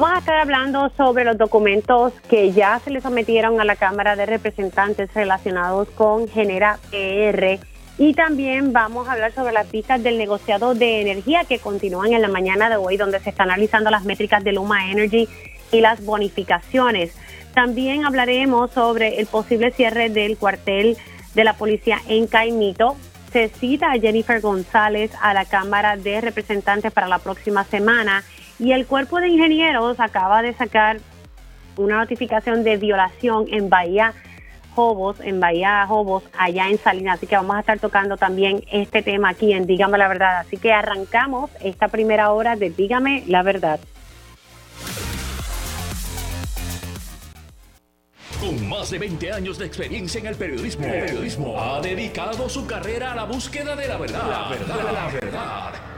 Vamos a estar hablando sobre los documentos que ya se le sometieron a la Cámara de Representantes relacionados con Genera PR y también vamos a hablar sobre las pistas del negociado de energía que continúan en la mañana de hoy, donde se están analizando las métricas de Luma Energy y las bonificaciones. También hablaremos sobre el posible cierre del cuartel de la policía en Caimito. Se cita a Jennifer González a la Cámara de Representantes para la próxima semana y el cuerpo de ingenieros acaba de sacar una notificación de violación en Bahía Jobos, en Bahía Jobos, allá en Salinas. Así que vamos a estar tocando también este tema aquí en Dígame la Verdad. Así que arrancamos esta primera hora de Dígame la Verdad. Con más de 20 años de experiencia en el periodismo, ha dedicado su carrera a la búsqueda de la verdad. La verdad, la verdad.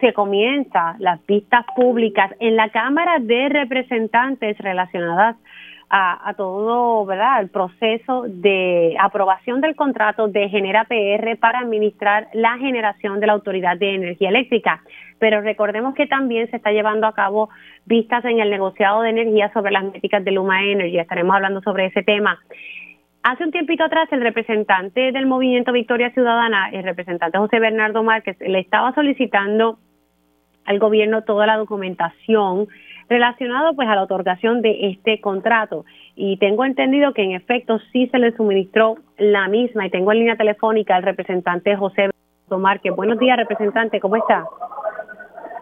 se comienza las vistas públicas en la Cámara de Representantes relacionadas a, todo, ¿verdad? El proceso de aprobación del contrato de Genera PR para administrar la generación de la Autoridad de Energía Eléctrica. Pero recordemos que también se está llevando a cabo vistas en el negociado de energía sobre las métricas de Luma Energy. Estaremos hablando sobre ese tema. Hace un tiempito atrás, el representante del movimiento Victoria Ciudadana, el representante José Bernardo Márquez, le estaba solicitando al gobierno toda la documentación relacionada pues a la otorgación de este contrato y tengo entendido que en efecto sí se le suministró la misma y tengo en línea telefónica al representante José Márquez. Buenos días, representante, ¿cómo está?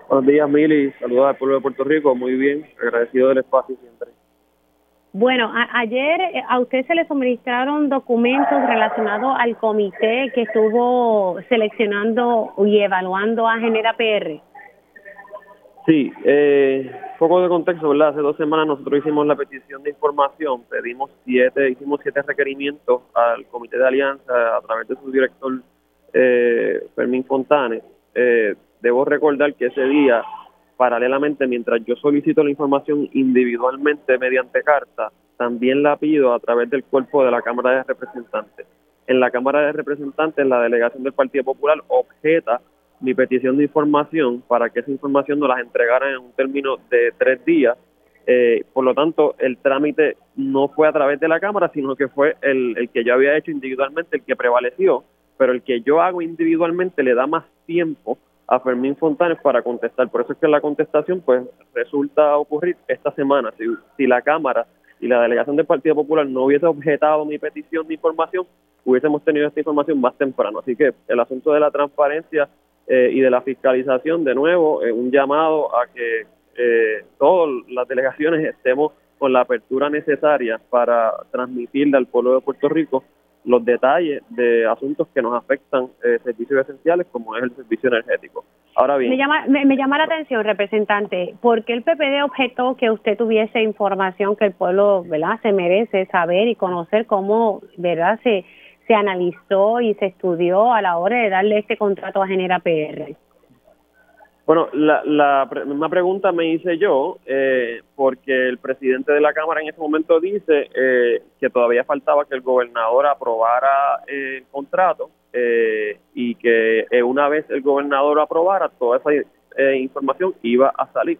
Buenos días, Mili. Saludos al pueblo de Puerto Rico. Muy bien, agradecido del espacio siempre. Bueno, ayer eh, a usted se le suministraron documentos relacionados al comité que estuvo seleccionando y evaluando a Genera PR. Sí, eh, poco de contexto, ¿verdad? Hace dos semanas nosotros hicimos la petición de información, pedimos siete, hicimos siete requerimientos al Comité de Alianza a través de su director eh, Fermín Fontanes. Eh, debo recordar que ese día paralelamente, mientras yo solicito la información individualmente mediante carta, también la pido a través del cuerpo de la Cámara de Representantes. En la Cámara de Representantes, la delegación del Partido Popular objeta mi petición de información para que esa información nos las entregaran en un término de tres días. Eh, por lo tanto, el trámite no fue a través de la Cámara, sino que fue el, el que yo había hecho individualmente, el que prevaleció, pero el que yo hago individualmente le da más tiempo a Fermín Fontanes para contestar. Por eso es que la contestación pues resulta ocurrir esta semana. Si, si la Cámara y la delegación del Partido Popular no hubiese objetado mi petición de información, hubiésemos tenido esta información más temprano. Así que el asunto de la transparencia eh, y de la fiscalización, de nuevo, un llamado a que eh, todas las delegaciones estemos con la apertura necesaria para transmitirle al pueblo de Puerto Rico los detalles de asuntos que nos afectan eh, servicios esenciales como es el servicio energético. Ahora bien, me llama, me, llama la atención, representante, ¿por qué el PPD objetó que usted tuviese información que el pueblo ¿verdad? se merece saber y conocer cómo verdad se, se analizó y se estudió a la hora de darle este contrato a Genera PR? Bueno, la, la misma pregunta me hice yo, eh, porque el presidente de la Cámara en ese momento dice eh, que todavía faltaba que el gobernador aprobara el contrato eh, y que una vez el gobernador aprobara, toda esa información iba a salir.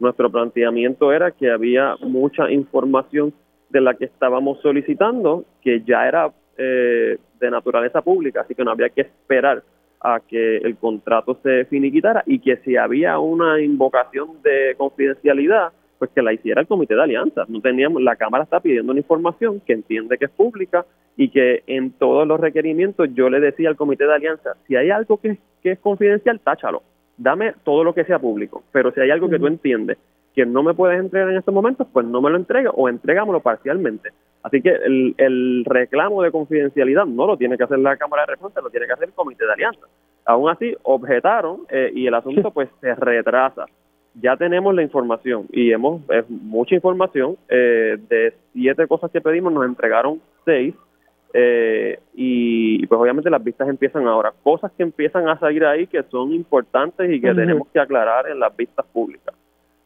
Nuestro planteamiento era que había mucha información de la que estábamos solicitando que ya era de naturaleza pública, así que no había que esperar a que el contrato se finiquitara y que si había una invocación de confidencialidad, pues que la hiciera el comité de alianza. No teníamos, la Cámara está pidiendo una información que entiende que es pública y que en todos los requerimientos yo le decía al comité de alianza, si hay algo que, que es confidencial, táchalo. Dame todo lo que sea público, pero si hay algo que tú entiendes que no me puedes entregar en estos momentos, pues no me lo entrega o entregámoslo parcialmente. Así que el, el, reclamo de confidencialidad no lo tiene que hacer la Cámara de Representantes, lo tiene que hacer el Comité de Alianza. Aún así, objetaron eh, y el asunto pues se retrasa. ya tenemos la información y hemos es mucha información. Eh, de siete cosas que pedimos nos entregaron seis eh, y pues obviamente las vistas empiezan ahora. Cosas que empiezan a salir ahí que son importantes y que tenemos que aclarar en las vistas públicas.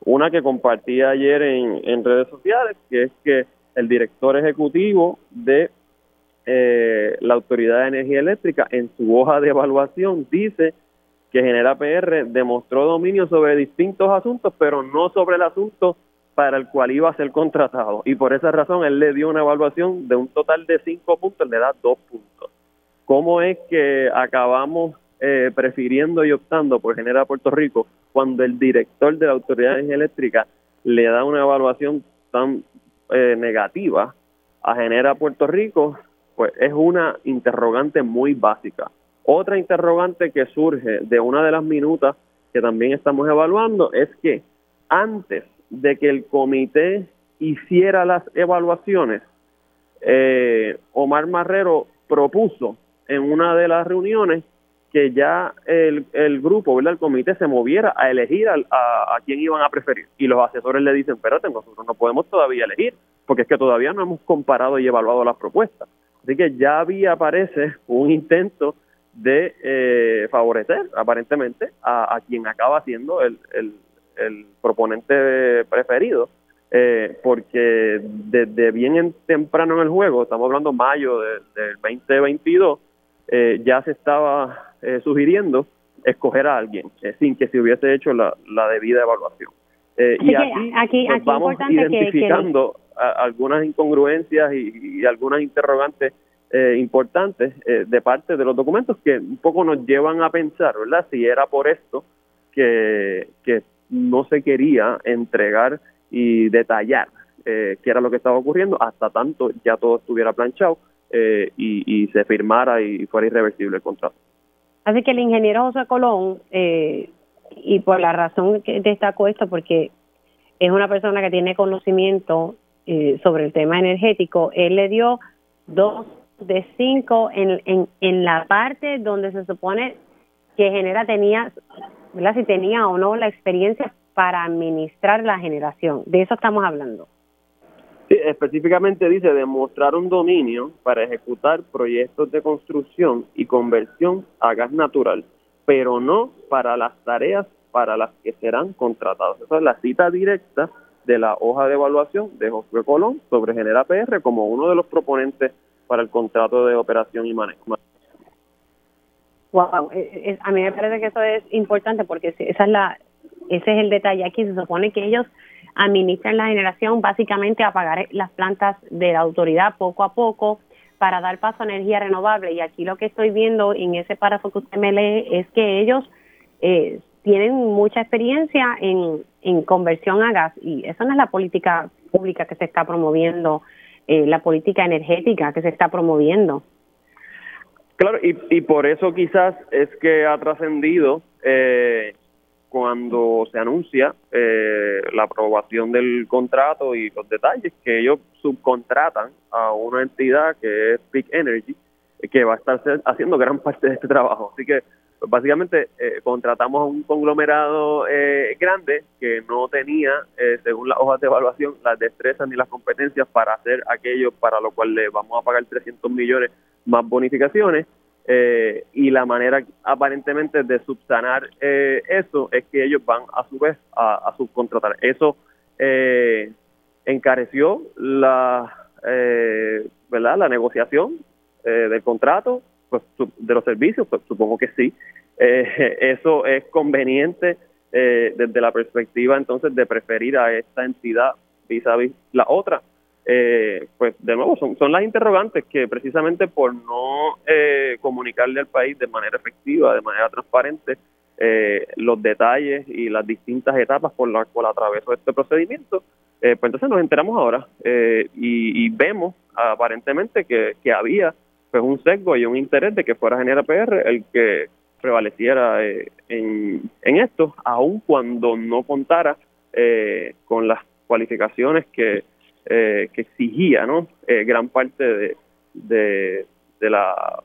Una que compartí ayer en, redes sociales, que es que el director ejecutivo de eh, la Autoridad de Energía Eléctrica en su hoja de evaluación dice que Genera PR demostró dominio sobre distintos asuntos, pero no sobre el asunto para el cual iba a ser contratado. Y por esa razón él le dio una evaluación de un total de cinco puntos, le da dos puntos. ¿Cómo es que acabamos eh, prefiriendo y optando por Genera Puerto Rico cuando el director de la Autoridad Eléctrica le da una evaluación tan eh, negativa a Genera Puerto Rico? Pues es una interrogante muy básica. Otra interrogante que surge de una de las minutas que también estamos evaluando es que antes de que el comité hiciera las evaluaciones, eh, Omar Marrero propuso en una de las reuniones que ya el, el grupo, ¿verdad? el comité se moviera a elegir a, a, quién iban a preferir. Y los asesores le dicen, espérate, nosotros no podemos todavía elegir, porque es que todavía no hemos comparado y evaluado las propuestas. Así que ya había, parece, un intento de eh, favorecer aparentemente a, quien acaba siendo el, el, proponente preferido, eh, porque desde bien temprano en el juego, estamos hablando mayo del 2022, eh, ya se estaba sugiriendo escoger a alguien sin que se hubiese hecho la, la debida evaluación. y aquí, aquí, pues, vamos identificando algunas incongruencias y algunas interrogantes eh, importantes eh, de parte de los documentos que un poco nos llevan a pensar, ¿verdad? Si era por esto que, que no se quería entregar y detallar eh, qué era lo que estaba ocurriendo hasta tanto ya todo estuviera planchado eh, y, y, se firmara y fuera irreversible el contrato. Así que el ingeniero José Colón, y por la razón que destaco esto, porque es una persona que tiene conocimiento sobre el tema energético, él le dio dos de cinco en, en, en la parte donde se supone que Genera tenía, ¿verdad? si tenía o no la experiencia para administrar la generación. De eso estamos hablando. Sí, específicamente dice demostrar un dominio para ejecutar proyectos de construcción y conversión a gas natural, pero no para las tareas para las que serán contratados. Esa es la cita directa de la hoja de evaluación de José Colón sobre Genera PR como uno de los proponentes para el contrato de operación y manejo. Wow, eh, eh, a mí me parece que eso es importante porque esa es la, ese es el detalle aquí. Se supone que ellos administran la generación básicamente a pagar las plantas de la autoridad poco a poco para dar paso a energía renovable. Y aquí lo que estoy viendo en ese párrafo que usted me lee es que ellos eh, tienen mucha experiencia en, en conversión a gas y esa no es la política pública que se está promoviendo eh, la política energética que se está promoviendo. Claro, y, y por eso quizás es que ha trascendido eh, cuando se anuncia eh, la aprobación del contrato y los detalles que ellos subcontratan a una entidad que es Peak Energy, que va a estar haciendo gran parte de este trabajo. Así que pues básicamente eh, contratamos a un conglomerado eh, grande que no tenía, eh, según las hojas de evaluación, las destrezas ni las competencias para hacer aquello para lo cual le vamos a pagar 300 millones más bonificaciones. Y la manera aparentemente de subsanar eso es que ellos van a su vez a, subcontratar. Eso encareció la, ¿verdad? la negociación del contrato, pues, de los servicios, pues supongo que sí. Eh, eso es conveniente eh, desde la perspectiva entonces de preferir a esta entidad vis a vis la otra. Eh, pues de nuevo son, son las interrogantes que precisamente por no comunicarle al país de manera efectiva, de manera transparente, los detalles y las distintas etapas por las cuales atravesó este procedimiento, pues entonces nos enteramos ahora y, y, vemos aparentemente que, que había pues un sesgo y un interés de que fuera Genera PR el que prevaleciera eh, en, en esto, aun cuando no contara eh, con las cualificaciones que, eh, que exigía ¿no? gran parte de, de, de la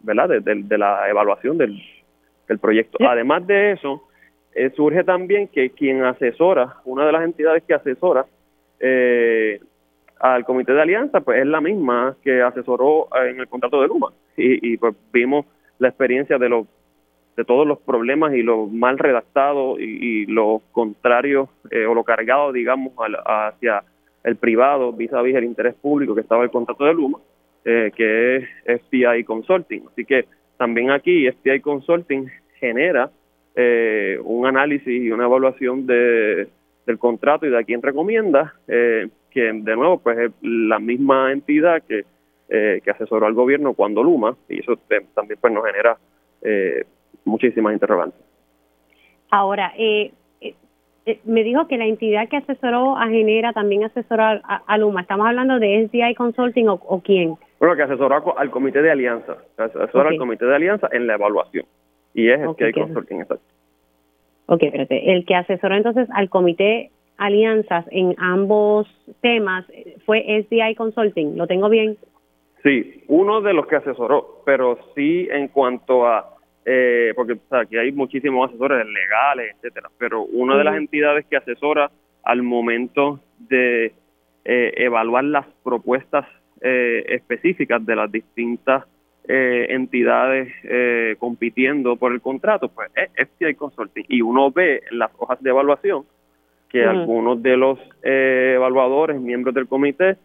verdad de, la evaluación del, del proyecto. Además de eso, eh, surge también que quien asesora, una de las entidades que asesora eh, al comité de alianza, pues es la misma que asesoró en el contrato de Luma. Y, pues vimos la experiencia de los de todos los problemas y lo mal redactado y, lo contrario eh, o lo cargado, digamos, hacia el privado vis a vis el interés público que estaba el contrato de Luma, que es FPI Consulting. Así que también aquí FPI Consulting genera eh, un análisis y una evaluación de, del contrato y de a quién recomienda, eh, que de nuevo pues es la misma entidad que, eh, que asesoró al gobierno cuando Luma, y eso también pues nos genera muchísimas interrogantes. Ahora, me dijo que la entidad que asesoró a Genera también asesoró a, Luma. ¿Estamos hablando de SDI Consulting o, quién? Bueno, que asesoró al comité de alianza, asesora al comité de alianza en la evaluación. Y es el que hay consulting, exacto. Ok, espérate. El que asesoró entonces al comité alianzas en ambos temas fue SDI Consulting. ¿Lo tengo bien? Sí, uno de los que asesoró, pero sí en cuanto a, eh, porque aquí hay muchísimos asesores legales, etcétera, pero una de las entidades que asesora al momento de eh, evaluar las propuestas eh, específicas de las distintas eh, entidades eh, compitiendo por el contrato, pues es FTI Consulting. Y uno ve en las hojas de evaluación que algunos de los eh, evaluadores, miembros del comité,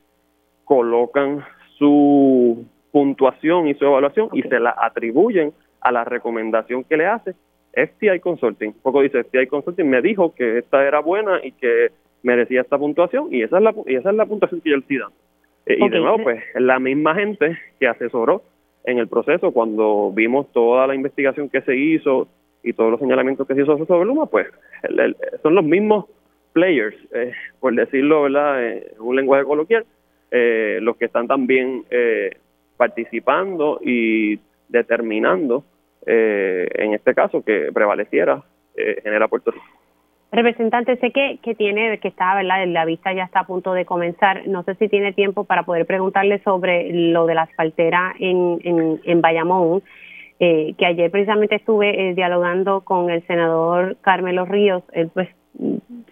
colocan su puntuación y su evaluación y se la atribuyen a la recomendación que le hace FTI Consulting. Un poco dice FTI Consulting me dijo que esta era buena y que merecía esta puntuación y esa es la, y esa es la puntuación que yo le estoy y de nuevo, pues la misma gente que asesoró en el proceso, cuando vimos toda la investigación que se hizo y todos los señalamientos que se hizo sobre Luma, pues son los mismos players, eh, por decirlo ¿verdad? en un lenguaje coloquial, eh, los que están también eh, participando y determinando, en este caso, que prevaleciera Genera Puerto Rico. Representante, sé que, que tiene, que está, ¿verdad? La vista ya está a punto de comenzar. No sé si tiene tiempo para poder preguntarle sobre lo de la asfaltera en, en, en Bayamón, eh, que ayer precisamente estuve eh, dialogando con el senador Carmelo Ríos. Él, pues,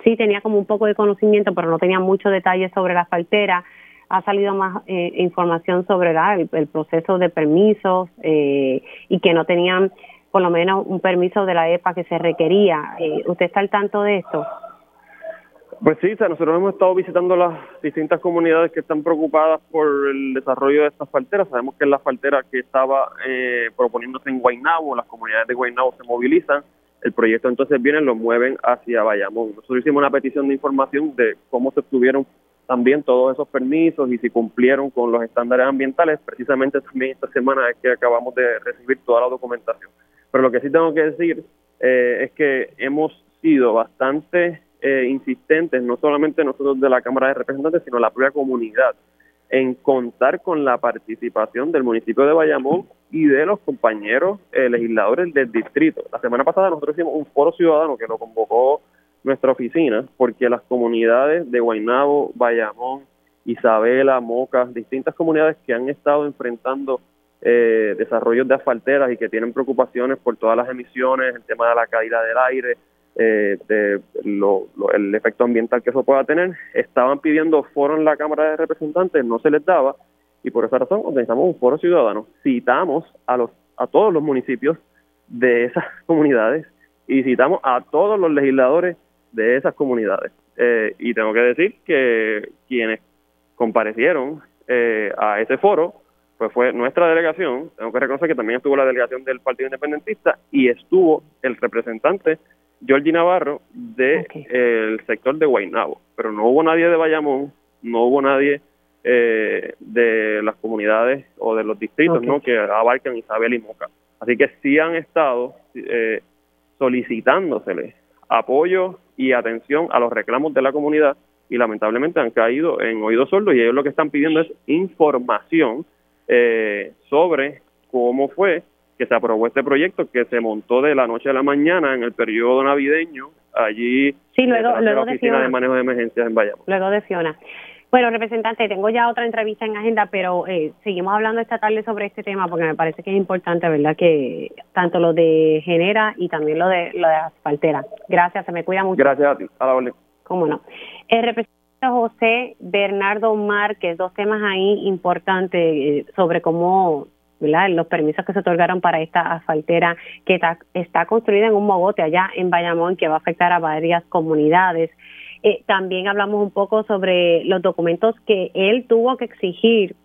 sí tenía como un poco de conocimiento, pero no tenía mucho detalle sobre la asfaltera. Ha salido más eh, información sobre el, proceso de permisos y que no tenían por lo menos un permiso de la EPA que se requería. Eh, ¿Usted está al tanto de esto? Pues sí, nosotros hemos estado visitando las distintas comunidades que están preocupadas por el desarrollo de estas falteras. Sabemos que es la faltera que estaba eh, proponiéndose en Guaynabo, las comunidades de Guaynabo se movilizan, el proyecto entonces viene, lo mueven hacia Bayamón. Nosotros hicimos una petición de información de cómo se obtuvieron también todos esos permisos y si cumplieron con los estándares ambientales. Precisamente también esta semana es que acabamos de recibir toda la documentación. Pero lo que sí tengo que decir eh, es que hemos sido bastante eh, insistentes, no solamente nosotros de la Cámara de Representantes, sino la propia comunidad, en contar con la participación del municipio de Bayamón y de los compañeros eh, legisladores del distrito. La semana pasada nosotros hicimos un foro ciudadano que lo convocó nuestra oficina, porque las comunidades de Guaynabo, Bayamón, Isabela, Moca, distintas comunidades que han estado enfrentando eh, desarrollos de asfalteras y que tienen preocupaciones por todas las emisiones, el tema de la caída del aire, eh, de el efecto ambiental que eso pueda tener, estaban pidiendo foro en la Cámara de Representantes, no se les daba, y por esa razón organizamos un foro ciudadano. Citamos a, los, a todos los municipios de esas comunidades y citamos a todos los legisladores de esas comunidades. Eh, y tengo que decir que quienes comparecieron eh, a ese foro pues fue nuestra delegación, tengo que reconocer que también estuvo la delegación del Partido Independentista y estuvo el representante Georgie Navarro del de, el sector de Guaynabo, pero no hubo nadie de Bayamón, no hubo nadie eh, de las comunidades o de los distritos ¿no? que abarcan Isabel y Moca. Así que sí han estado eh, solicitándosele apoyo y atención a los reclamos de la comunidad y lamentablemente han caído en oídos sordos y ellos lo que están pidiendo es información eh, sobre cómo fue que se aprobó este proyecto que se montó de la noche a la mañana en el periodo navideño allí sí, luego, en la oficina de, manejo de emergencias en Bayamón. Luego de Fiona. Bueno, representante, tengo ya otra entrevista en agenda, pero eh, seguimos hablando esta tarde sobre este tema porque me parece que es importante, ¿verdad? Que tanto lo de Genera y también lo de lo de asfaltera. Gracias, se me cuida mucho. Gracias a ti, a la orden. Cómo no. El representante José Bernardo Márquez, dos temas ahí importantes eh, sobre cómo ¿verdad? los permisos que se otorgaron para esta asfaltera que está, está construida en un mogote allá en Bayamón que va a afectar a varias comunidades. Eh, también hablamos un poco sobre los documentos que él tuvo que exigir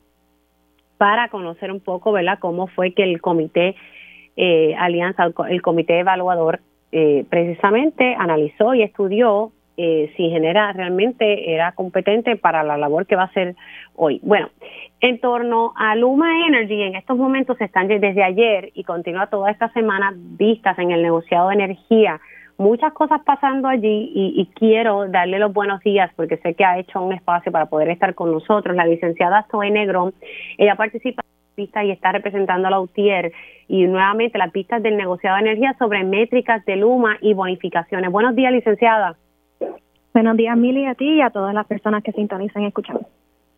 para conocer un poco, ¿verdad?, cómo fue que el comité eh, Alianza, el comité evaluador, eh, precisamente analizó y estudió eh, si genera realmente era competente para la labor que va a hacer hoy. Bueno, en torno a Luma Energy, en estos momentos están desde ayer y continúa toda esta semana vistas en el negociado de energía muchas cosas pasando allí y, quiero darle los buenos días porque sé que ha hecho un espacio para poder estar con nosotros. La licenciada Zoe Negrón, ella participa en la pista y está representando a la UTIER y nuevamente las pistas del negociado de energía sobre métricas de Luma y bonificaciones. Buenos días, licenciada. Buenos días, Mili, a ti y a todas las personas que sintonizan y escuchan.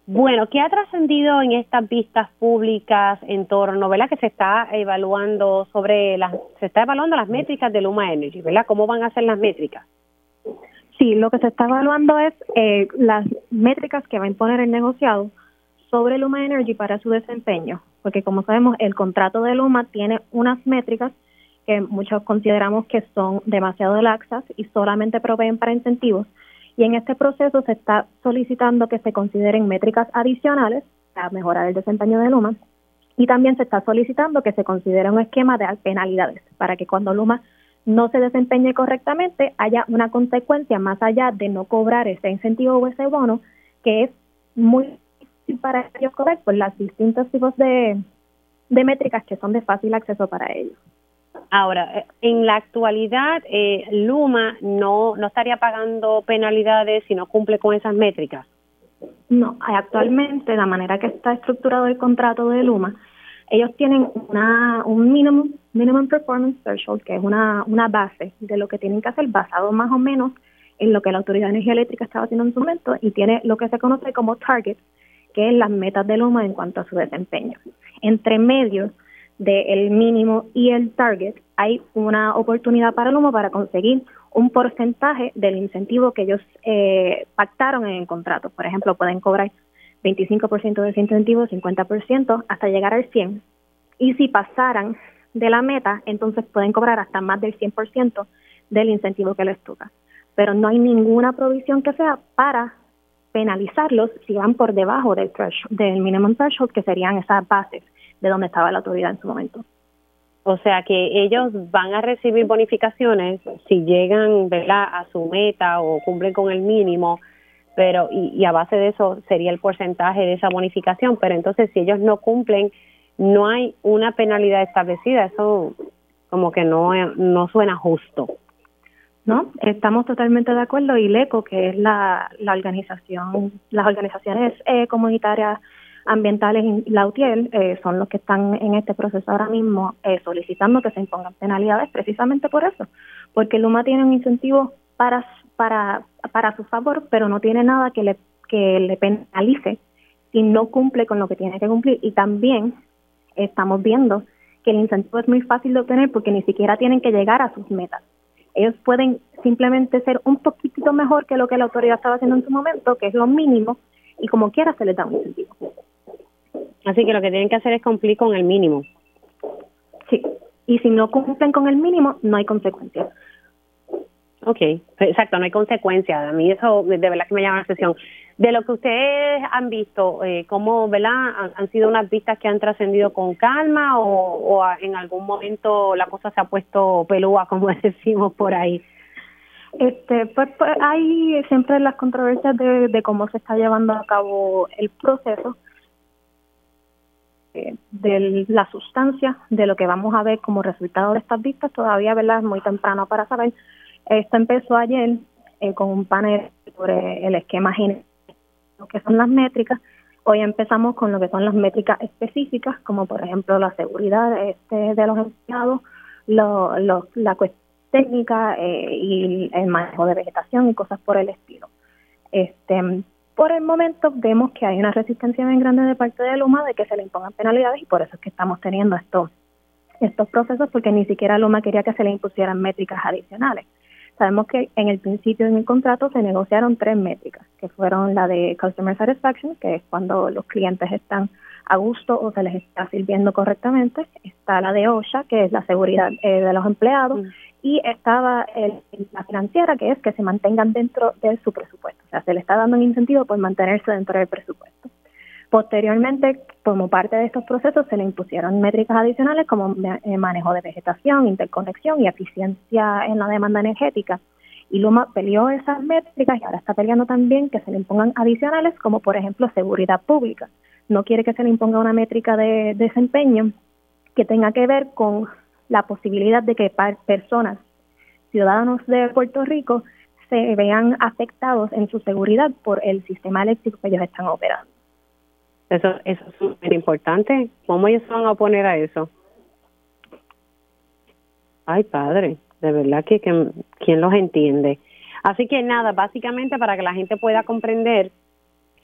Bueno, ¿qué ha trascendido en estas vistas públicas en torno, ¿verdad? Que se está evaluando sobre las, se está evaluando las métricas de Luma Energy, ¿verdad? ¿Cómo van a ser las métricas? Sí, lo que se está evaluando es eh, las métricas que va a imponer el negociado sobre Luma Energy para su desempeño, porque como sabemos, el contrato de Luma tiene unas métricas que muchos consideramos que son demasiado laxas y solamente proveen para incentivos y en este proceso se está solicitando que se consideren métricas adicionales para mejorar el desempeño de Luma y también se está solicitando que se considere un esquema de penalidades para que cuando Luma no se desempeñe correctamente haya una consecuencia más allá de no cobrar ese incentivo o ese bono que es muy difícil para ellos cobrar por los distintos tipos de, de métricas que son de fácil acceso para ellos. Ahora, eh, en la actualidad, eh, Luma no, no estaría pagando penalidades si no cumple con esas métricas. No, actualmente la manera que está estructurado el contrato de Luma, ellos tienen una, un minimum, minimum performance threshold, que es una, una base de lo que tienen que hacer basado más o menos en lo que la Autoridad de Energía Eléctrica estaba haciendo en su momento y tiene lo que se conoce como target, que es las metas de Luma en cuanto a su desempeño. Entre medios, del mínimo y el target, hay una oportunidad para el humo para conseguir un porcentaje del incentivo que ellos eh, pactaron en el contrato. Por ejemplo, pueden cobrar 25% de ese incentivo, 50%, hasta llegar al 100%. Y si pasaran de la meta, entonces pueden cobrar hasta más del 100% del incentivo que les toca. Pero no hay ninguna provisión que sea para penalizarlos si van por debajo del, del minimum threshold, que serían esas bases de donde estaba la autoridad en su momento. O sea que ellos van a recibir bonificaciones si llegan ¿verdad? a su meta o cumplen con el mínimo, pero y, a base de eso sería el porcentaje de esa bonificación, pero entonces si ellos no cumplen, no hay una penalidad establecida, eso como que no, no suena justo. No, estamos totalmente de acuerdo y LECO, que es la, la organización, las organizaciones eh, comunitarias ambientales y la UTIEL eh, son los que están en este proceso ahora mismo eh, solicitando que se impongan penalidades precisamente por eso, porque Luma tiene un incentivo para para para su favor, pero no tiene nada que le que le penalice si no cumple con lo que tiene que cumplir y también estamos viendo que el incentivo es muy fácil de obtener porque ni siquiera tienen que llegar a sus metas. Ellos pueden simplemente ser un poquitito mejor que lo que la autoridad estaba haciendo en su momento, que es lo mínimo, y como quiera se les da un incentivo. Así que lo que tienen que hacer es cumplir con el mínimo. Sí, y si no cumplen con el mínimo, no hay consecuencias. Ok, exacto, no hay consecuencias. A mí eso de verdad que me llama la atención. De lo que ustedes han visto, eh, ¿cómo ¿verdad? Han, sido unas vistas que han trascendido con calma o, en algún momento la cosa se ha puesto pelúa, como decimos por ahí? Este, pues, pues hay siempre las controversias de cómo se está llevando a cabo el proceso de la sustancia de lo que vamos a ver como resultado de estas vistas. Todavía verdad es muy temprano para saber. Esto empezó ayer eh, con un panel sobre el esquema general lo que son las métricas. Hoy empezamos con lo que son las métricas específicas como por ejemplo la seguridad este, de los empleados lo, la cuestión técnica eh, y el manejo de vegetación y cosas por el estilo. Este Por el momento vemos que hay una resistencia bien grande de parte de Luma de que se le impongan penalidades y por eso es que estamos teniendo estos, estos procesos porque ni siquiera Luma quería que se le impusieran métricas adicionales. Sabemos que en el principio en el contrato se negociaron tres métricas, que fueron la de Customer Satisfaction, que es cuando los clientes están a gusto o se les está sirviendo correctamente, está la de OSHA, que es la seguridad eh, de los empleados, mm. Y estaba la financiera, que es que se mantengan dentro de su presupuesto. O sea, se le está dando un incentivo por mantenerse dentro del presupuesto. Posteriormente, como parte de estos procesos, se le impusieron métricas adicionales como eh, manejo de vegetación, interconexión y eficiencia en la demanda energética. Y Luma peleó esas métricas y ahora está peleando también que se le impongan adicionales como, por ejemplo, seguridad pública. No quiere que se le imponga una métrica de desempeño que tenga que ver con la posibilidad de que personas, ciudadanos de Puerto Rico, se vean afectados en su seguridad por el sistema eléctrico que ellos están operando. Eso, eso es súper importante. ¿Cómo ellos van a oponer a eso? Ay, padre, de verdad que, que quién los entiende. Así que nada, básicamente para que la gente pueda comprender,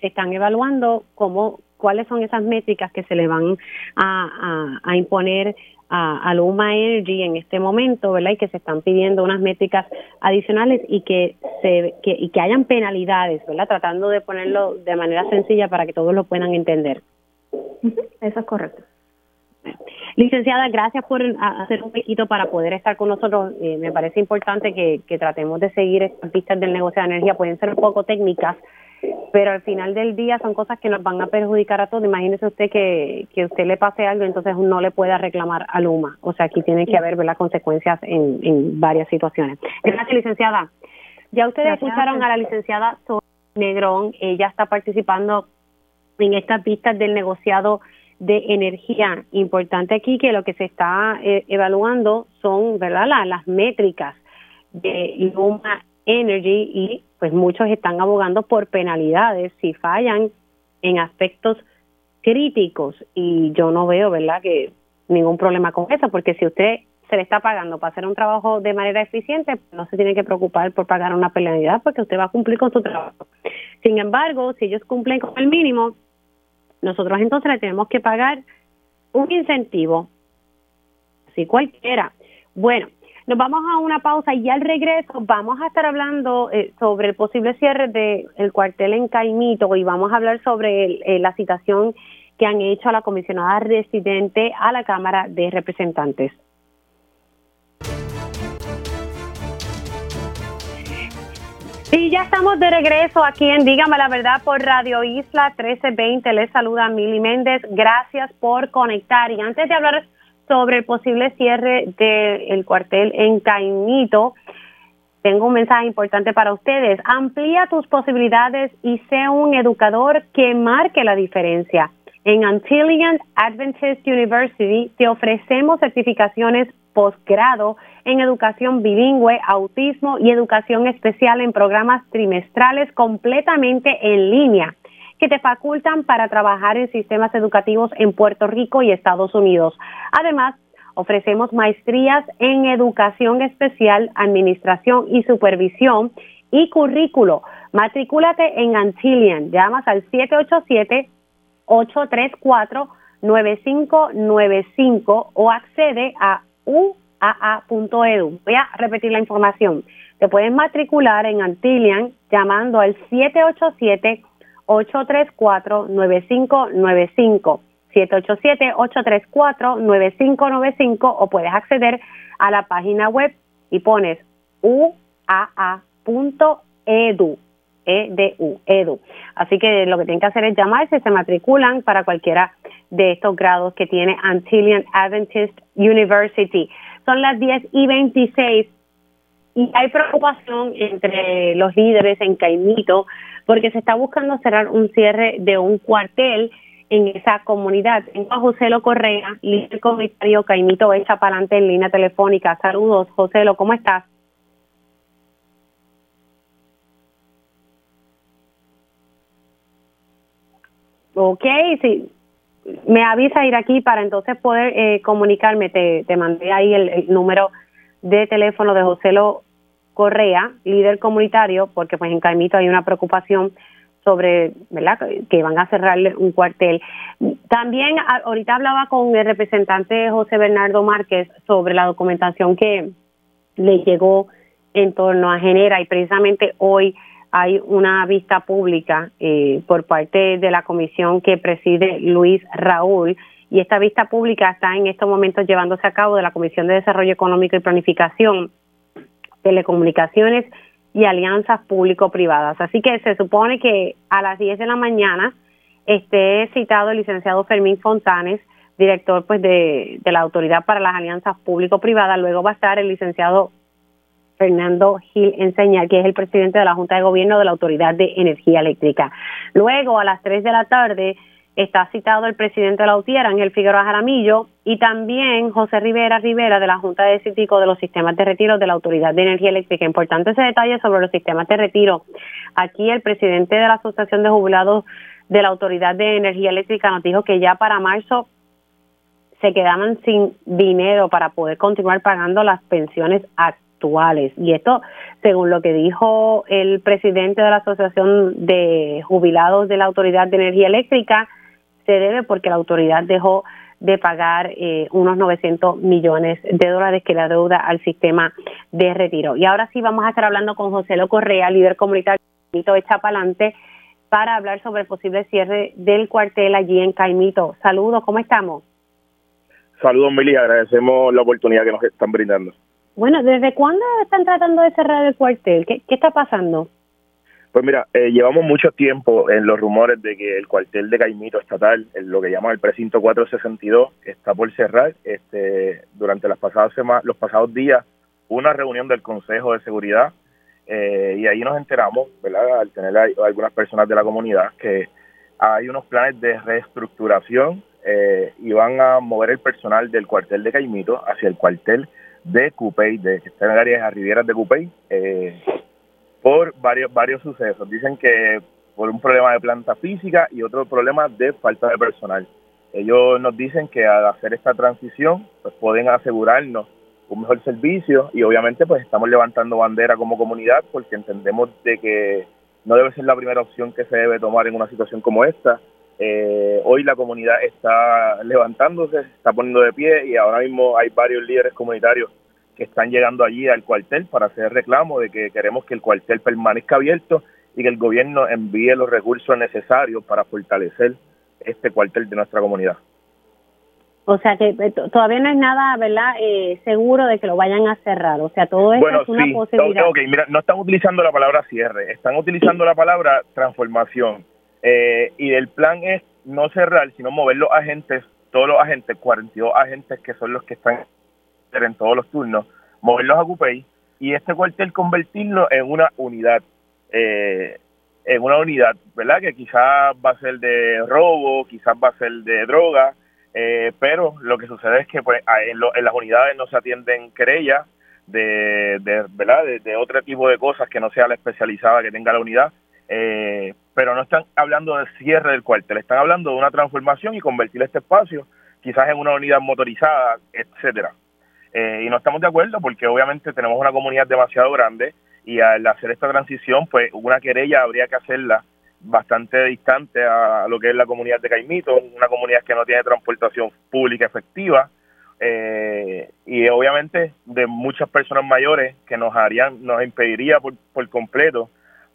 se están evaluando cómo, cuáles son esas métricas que se le van a, a, a imponer a, Luma Energy en este momento, ¿verdad? Y que se están pidiendo unas métricas adicionales y que se que, y que hayan penalidades, ¿verdad? Tratando de ponerlo de manera sencilla para que todos lo puedan entender. Eso es correcto. Licenciada, gracias por hacer un poquito para poder estar con nosotros. Eh, me parece importante que, que tratemos de seguir estas pistas del negocio de energía. Pueden ser un poco técnicas, pero al final del día son cosas que nos van a perjudicar a todos. Imagínese usted que, que usted le pase algo, entonces no le pueda reclamar a Luma. O sea, aquí tiene que haber las consecuencias en, en varias situaciones. Gracias, licenciada. Ya ustedes escucharon a la licenciada Negrón, ella está participando en estas pistas del negociado de energía. Importante aquí que lo que se está eh, evaluando son, ¿verdad?, las métricas de Luma Energy y pues muchos están abogando por penalidades si fallan en aspectos críticos y yo no veo, ¿verdad?, que ningún problema con eso, porque si usted se le está pagando para hacer un trabajo de manera eficiente, no se tiene que preocupar por pagar una penalidad porque usted va a cumplir con su trabajo. Sin embargo, si ellos cumplen con el mínimo, nosotros entonces le tenemos que pagar un incentivo, así cualquiera. Bueno, nos vamos a una pausa y al regreso vamos a estar hablando eh, sobre el posible cierre del el cuartel en Caimito y vamos a hablar sobre eh, la citación que han hecho a la comisionada residente a la Cámara de Representantes. Y ya estamos de regreso aquí en Dígame la Verdad por Radio Isla 1320. Les saluda Mili Méndez. Gracias por conectar. Y antes de hablar sobre el posible cierre del cuartel en Caimito. Tengo un mensaje importante para ustedes. Amplía tus posibilidades y sea un educador que marque la diferencia. En Antillian Adventist University te ofrecemos certificaciones posgrado en educación bilingüe, autismo y educación especial en programas trimestrales completamente en línea que te facultan para trabajar en sistemas educativos en Puerto Rico y Estados Unidos. Además, ofrecemos maestrías en educación especial, administración y supervisión y currículo. Matricúlate en Antillian. Llamas al 787-834-9595 o accede a uaa.edu. Voy a repetir la información. Te puedes matricular en Antillian llamando al 787 834-9595. 787-834-9595 o puedes acceder a la página web y pones uaa.edu. EDU, edu. Así que lo que tienen que hacer es llamarse, se matriculan para cualquiera de estos grados que tiene Antillian Adventist University. Son las 10 y 26 y hay preocupación entre los líderes en Caimito porque se está buscando cerrar un cierre de un cuartel en esa comunidad. Tengo a José Lo Correa, líder comunitario Caimito Echa Palante en línea telefónica. Saludos, José Lo, ¿cómo estás? Ok, sí. Me avisa ir aquí para entonces poder eh, comunicarme. Te, te mandé ahí el número de teléfono de José Lo Correa, líder comunitario, porque pues en Caimito hay una preocupación sobre, ¿verdad?, que van a cerrarle un cuartel. También ahorita hablaba con el representante José Bernardo Márquez sobre la documentación que le llegó en torno a Genera y precisamente hoy hay una vista pública eh, por parte de la comisión que preside Luis Raúl y esta vista pública está en estos momentos llevándose a cabo de la Comisión de Desarrollo Económico y Planificación, Telecomunicaciones y alianzas público-privadas. Así que se supone que a las 10 de la mañana esté citado el licenciado Fermín Fontanes, director pues de, de la Autoridad para las Alianzas Público-Privadas. Luego va a estar el licenciado Fernando Gil Enseñar, que es el presidente de la Junta de Gobierno de la Autoridad de Energía Eléctrica. Luego, a las 3 de la tarde, está citado el presidente de la UTIER, Ángel Figueroa Jaramillo, y también José Rivera Rivera de la Junta de Cítico de los Sistemas de Retiro de la Autoridad de Energía Eléctrica. Importante ese detalle sobre los sistemas de retiro. Aquí el presidente de la Asociación de Jubilados de la Autoridad de Energía Eléctrica nos dijo que ya para marzo se quedaban sin dinero para poder continuar pagando las pensiones actuales. Y esto, según lo que dijo el presidente de la Asociación de Jubilados de la Autoridad de Energía Eléctrica, se debe porque la autoridad dejó de pagar eh, unos 900 millones de dólares que la deuda al sistema de retiro. Y ahora sí vamos a estar hablando con José Lo Correa, líder comunitario de Chapalante, para hablar sobre el posible cierre del cuartel allí en Caimito. Saludos, ¿cómo estamos? Saludos, Mili, agradecemos la oportunidad que nos están brindando. Bueno, ¿desde cuándo están tratando de cerrar el cuartel? ¿Qué, qué está pasando? Pues mira, eh, llevamos mucho tiempo en los rumores de que el cuartel de Caimito estatal, lo que llaman el precinto 462, está por cerrar. Este, durante las pasadas semanas, los pasados días, una reunión del Consejo de Seguridad eh, y ahí nos enteramos, ¿verdad? Al tener algunas personas de la comunidad que hay unos planes de reestructuración eh, y van a mover el personal del cuartel de Caimito hacia el cuartel de Cupey, de que está en área de Rivieras de Cupey. Eh, por varios, varios sucesos. Dicen que por un problema de planta física y otro problema de falta de personal. Ellos nos dicen que al hacer esta transición, pues pueden asegurarnos un mejor servicio y obviamente pues estamos levantando bandera como comunidad porque entendemos de que no debe ser la primera opción que se debe tomar en una situación como esta. Eh, hoy la comunidad está levantándose, se está poniendo de pie y ahora mismo hay varios líderes comunitarios que están llegando allí al cuartel para hacer reclamo de que queremos que el cuartel permanezca abierto y que el gobierno envíe los recursos necesarios para fortalecer este cuartel de nuestra comunidad. O sea que eh, todavía no es nada, ¿verdad? Eh, seguro de que lo vayan a cerrar. O sea, todo esto es una posibilidad. Ok, mira, no están utilizando la palabra cierre, están utilizando la palabra transformación. Eh, y el plan es no cerrar, sino mover los agentes, todos los agentes, 42 agentes que son los que están en todos los turnos, moverlos a Cupey y este cuartel convertirlo en una unidad, eh, en una unidad, ¿verdad? Que quizás va a ser de robo, quizás va a ser de droga, eh, pero lo que sucede es que pues en, las unidades no se atienden querellas de, de ¿verdad? De, otro tipo de cosas que no sea la especializada que tenga la unidad, eh, pero no están hablando de cierre del cuartel, están hablando de una transformación y convertir este espacio quizás en una unidad motorizada, etcétera. Eh, y no estamos de acuerdo porque obviamente tenemos una comunidad demasiado grande y al hacer esta transición, pues una querella habría que hacerla bastante distante a lo que es la comunidad de Caimito, una comunidad que no tiene transportación pública efectiva eh, y obviamente de muchas personas mayores que nos harían, nos impediría por, por completo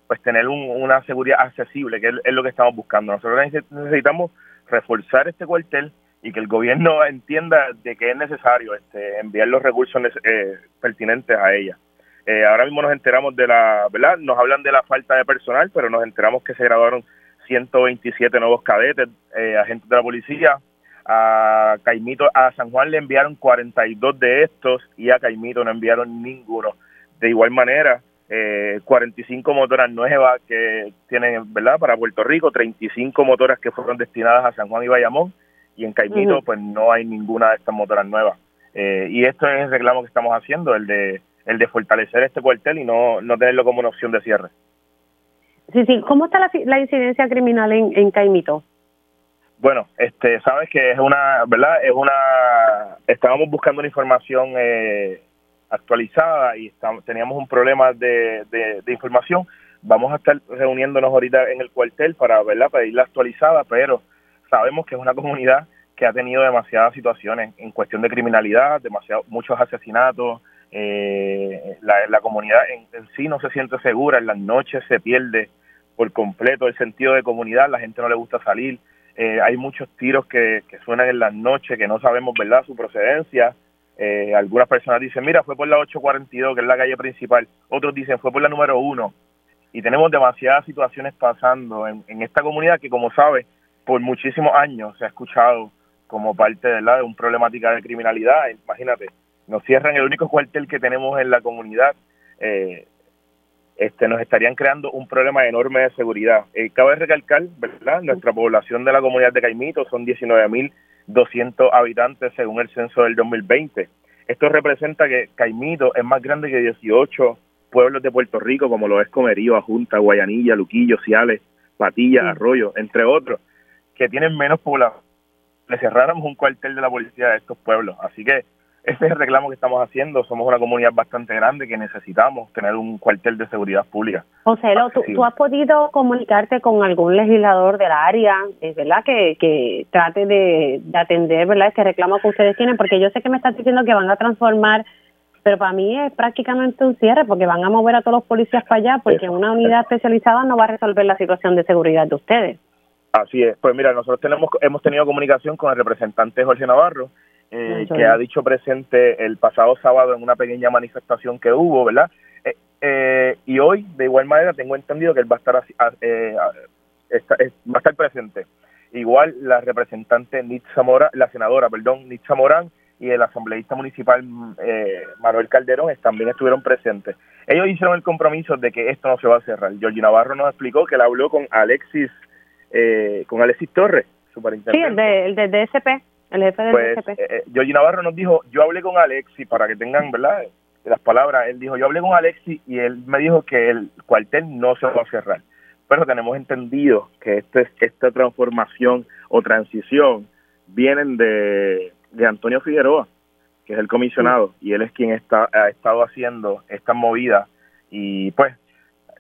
pues tener una seguridad accesible, que es lo que estamos buscando. Nosotros necesitamos reforzar este cuartel y que el gobierno entienda de que es necesario este, enviar los recursos eh, pertinentes a ella. Eh, ahora mismo nos enteramos de la, ¿verdad? Nos hablan de la falta de personal, pero nos enteramos que se graduaron 127 nuevos cadetes, eh, agentes de la policía. A Caimito, a San Juan le enviaron 42 de estos y a Caimito no enviaron ninguno. De igual manera, eh, 45 motoras nuevas que tienen, ¿verdad? Para Puerto Rico, 35 motoras que fueron destinadas a San Juan y Bayamón y en Caimito pues no hay ninguna de estas motoras nuevas. Eh, y esto es el reclamo que estamos haciendo, el de el de fortalecer este cuartel y no, no tenerlo como una opción de cierre. Sí, sí. ¿Cómo está la, la incidencia criminal en, en Caimito? Bueno, este, sabes que es una, ¿verdad? Es una, estábamos buscando una información eh, actualizada y teníamos un problema de, de, información vamos a estar reuniéndonos ahorita en el cuartel para verla, pedirla actualizada, pero sabemos que es una comunidad que ha tenido demasiadas situaciones en cuestión de criminalidad, demasiado, muchos asesinatos, eh, la, comunidad en, sí no se siente segura, en las noches se pierde por completo el sentido de comunidad, la gente no le gusta salir, eh, hay muchos tiros que, que, suenan en las noches que no sabemos verdad su procedencia, eh, algunas personas dicen, mira, fue por la 842, que es la calle principal, otros dicen, fue por la número 1, y tenemos demasiadas situaciones pasando en, en esta comunidad que como sabe, por muchísimos años se ha escuchado como parte de, la, de un problemática de criminalidad. Imagínate, nos cierran el único cuartel que tenemos en la comunidad. Eh, este, nos estarían creando un problema enorme de seguridad. Eh, cabe recalcar, ¿verdad? Nuestra población de la comunidad de Caimito son 19.200 habitantes según el censo del 2020. Esto representa que Caimito es más grande que 18 pueblos de Puerto Rico, como lo es Comerío, Ajunta, Guayanilla, Luquillo, Ciales, Patilla, Arroyo, entre otros, que tienen menos población le cerráramos un cuartel de la policía de estos pueblos. Así que ese es el reclamo que estamos haciendo. Somos una comunidad bastante grande que necesitamos tener un cuartel de seguridad pública. José, ¿tú, ¿tú, has podido comunicarte con algún legislador del área, es verdad, que, que trate de, atender verdad este reclamo que ustedes tienen? Porque yo sé que me estás diciendo que van a transformar, pero para mí es prácticamente un cierre porque van a mover a todos los policías para allá porque una unidad especializada no va a resolver la situación de seguridad de ustedes. Así es. Pues mira, nosotros tenemos hemos tenido comunicación con el representante Jorge Navarro, eh, que ha dicho presente el pasado sábado en una pequeña manifestación que hubo, ¿verdad? Eh, eh, y hoy, de igual manera, tengo entendido que él va a estar, va a estar presente. Igual la representante Nitza la senadora, perdón, Nitza Morán y el asambleísta municipal Manuel Calderón también estuvieron presentes. Ellos hicieron el compromiso de que esto no se va a cerrar. Jorge Navarro nos explicó que él habló con Alexis eh, con Alexis Torres, superintendente. Sí, el de, el de DSP, el jefe del pues, DSP. Eh, eh Navarro nos dijo, yo hablé con Alexis, para que tengan, ¿verdad? Las palabras, él dijo, yo hablé con Alexis y él me dijo que el cuartel no se va a cerrar. Pero tenemos entendido que este, esta transformación o transición vienen de, de Antonio Figueroa, que es el comisionado, y él es quien está, ha estado haciendo esta movida y pues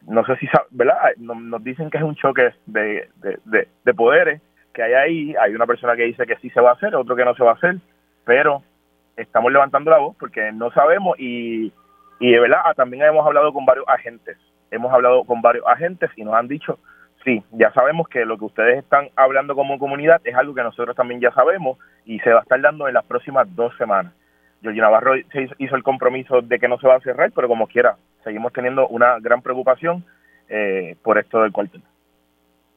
no sé si, ¿verdad? Nos, dicen que es un choque de, de, poderes que hay ahí. Hay una persona que dice que sí se va a hacer, otro que no se va a hacer, pero estamos levantando la voz porque no sabemos y, y de verdad ah, también hemos hablado con varios agentes. Hemos hablado con varios agentes y nos han dicho, sí, ya sabemos que lo que ustedes están hablando como comunidad es algo que nosotros también ya sabemos y se va a estar dando en las próximas dos semanas. Georgie Navarro hizo el compromiso de que no se va a cerrar, pero como quiera, seguimos teniendo una gran preocupación eh, por esto del cuartel.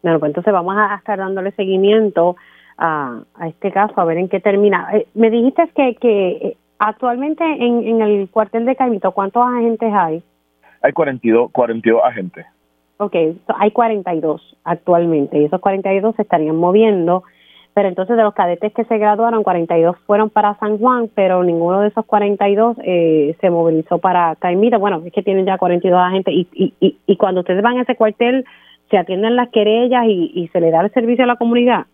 Bueno, pues entonces vamos a estar dándole seguimiento a, a este caso, a ver en qué termina. Eh, me dijiste que, que eh, actualmente en, en el cuartel de Caimito, ¿cuántos agentes hay? Hay 42, 42 agentes. Ok, hay 42 actualmente y esos 42 se estarían moviendo pero entonces de los cadetes que se graduaron, 42 fueron para San Juan, pero ninguno de esos 42 eh, se movilizó para Caimita. Bueno, es que tienen ya 42 agentes y, y, y, cuando ustedes van a ese cuartel, ¿se atienden las querellas y, y se le da el servicio a la comunidad?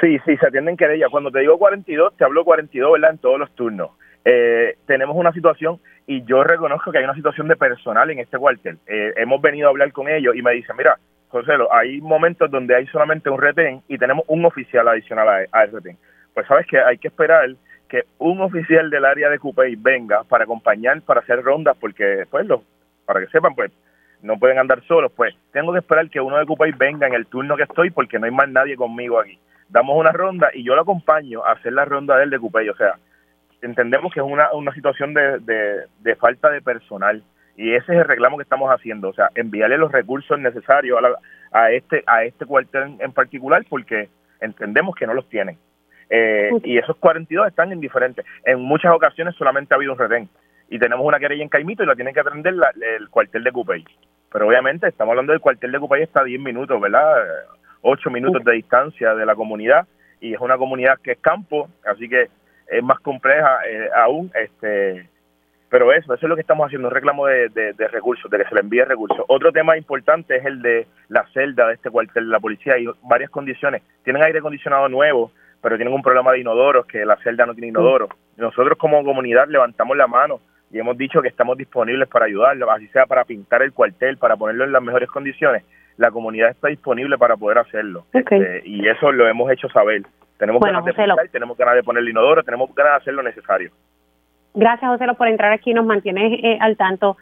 Sí, sí, se atienden querellas. Cuando te digo 42, te hablo 42, ¿verdad? En todos los turnos. Eh, tenemos una situación y yo reconozco que hay una situación de personal en este cuartel. Eh, hemos venido a hablar con ellos y me dicen, mira, José, hay momentos donde hay solamente un retén y tenemos un oficial adicional a, a retén. Pues sabes que hay que esperar que un oficial del área de Cupey venga para acompañar, para hacer rondas, porque, pues, para que sepan, pues, no pueden andar solos, pues, tengo que esperar que uno de Cupey venga en el turno que estoy porque no hay más nadie conmigo aquí. Damos una ronda y yo lo acompaño a hacer la ronda del de Cupey, o sea, entendemos que es una, una situación de, de falta de personal y ese es el reclamo que estamos haciendo, o sea, enviarle los recursos necesarios a, a este a este cuartel en particular porque entendemos que no los tienen. Eh, y esos 42 están en diferentes. En muchas ocasiones solamente ha habido un retén y tenemos una querella en Caimito y la tienen que atender el cuartel de Cupey. Pero obviamente estamos hablando del cuartel de Cupey está a 10 minutos, ¿verdad? 8 minutos de distancia de la comunidad y es una comunidad que es campo, así que es más compleja eh, aún este pero eso, eso es lo que estamos haciendo, un reclamo de, recursos, de que se le envíe recursos. Otro tema importante es el de la celda de este cuartel de la policía. Hay varias condiciones. Tienen aire acondicionado nuevo, pero tienen un problema de inodoros, que la celda no tiene inodoro. Nosotros como comunidad levantamos la mano y hemos dicho que estamos disponibles para ayudarlo, así sea para pintar el cuartel, para ponerlo en las mejores condiciones, la comunidad está disponible para poder hacerlo. Este, y eso lo hemos hecho saber. Tenemos ganas de pintar, tenemos ganas de poner el inodoro, tenemos ganas de hacer lo necesario. Gracias, José, por entrar aquí nos mantienes eh, al tanto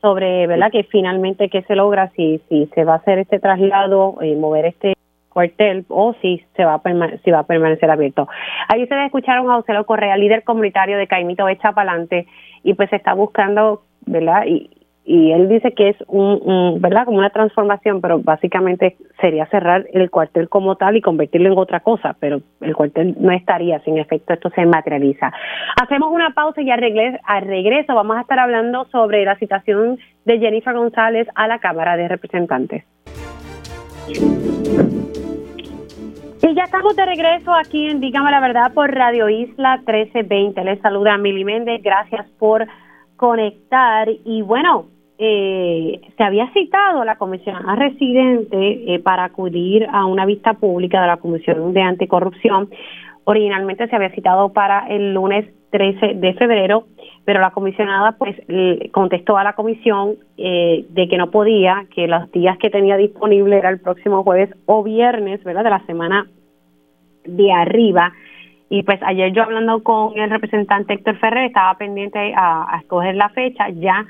sobre, ¿verdad?, que finalmente que se logra, si, si se va a hacer este traslado y mover este cuartel o si se va a si va a permanecer abierto. Ahí ustedes escucharon a José Correa, líder comunitario de Caimito de Chapalante, y pues está buscando, ¿verdad? Y, y él dice que es un, ¿verdad? Como una transformación, pero básicamente sería cerrar el cuartel como tal y convertirlo en otra cosa, pero el cuartel no estaría, sin efecto esto se materializa. Hacemos una pausa y al al regreso vamos a estar hablando sobre la citación de Jennifer González a la Cámara de Representantes. Y ya estamos de regreso aquí en Dígame la Verdad por Radio Isla 1320. Les saluda Mili Méndez. Gracias por conectar. Y bueno, eh, se había citado a la comisionada residente eh, para acudir a una vista pública de la Comisión de Anticorrupción. Originalmente se había citado para el lunes 13 de febrero, pero la comisionada pues contestó a la comisión eh, de que no podía, que los días que tenía disponible era el próximo jueves o viernes, ¿verdad? De la semana de arriba. Y pues ayer yo hablando con el representante Héctor Ferrer, estaba pendiente a, a escoger la fecha, ya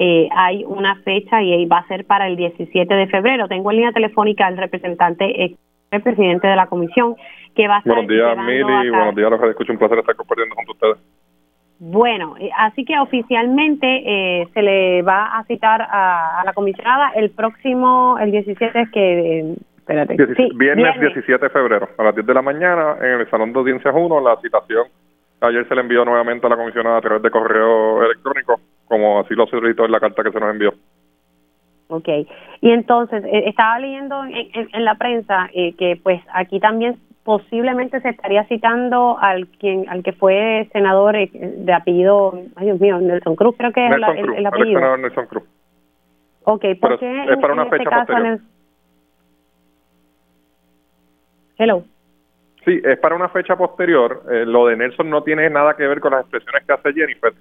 eh, hay una fecha y va a ser para el 17 de febrero. Tengo en línea telefónica al representante, el presidente de la comisión, que va a estar. Buenos días, Mili, buenos días, los escucho. Un placer estar compartiendo con ustedes. Bueno, eh, así que oficialmente eh, se le va a citar a, la comisionada el próximo, el 17, que. espérate. viernes, 17 de febrero, a las 10 de la mañana, en el Salón de Audiencias 1, la citación. Ayer se le envió nuevamente a la comisionada a través de correo electrónico como así lo solicitó en la carta que se nos envió. Ok, y entonces eh, estaba leyendo en, la prensa eh, que pues aquí también posiblemente se estaría citando al quien al que fue senador eh, de apellido, ay Dios mío, Nelson Cruz, creo que es el, apellido. El senador Nelson Cruz. Ok, ¿por qué es para una este fecha posterior. Hello. Sí, es para una fecha posterior. lo de Nelson no tiene nada que ver con las expresiones que hace Jennifer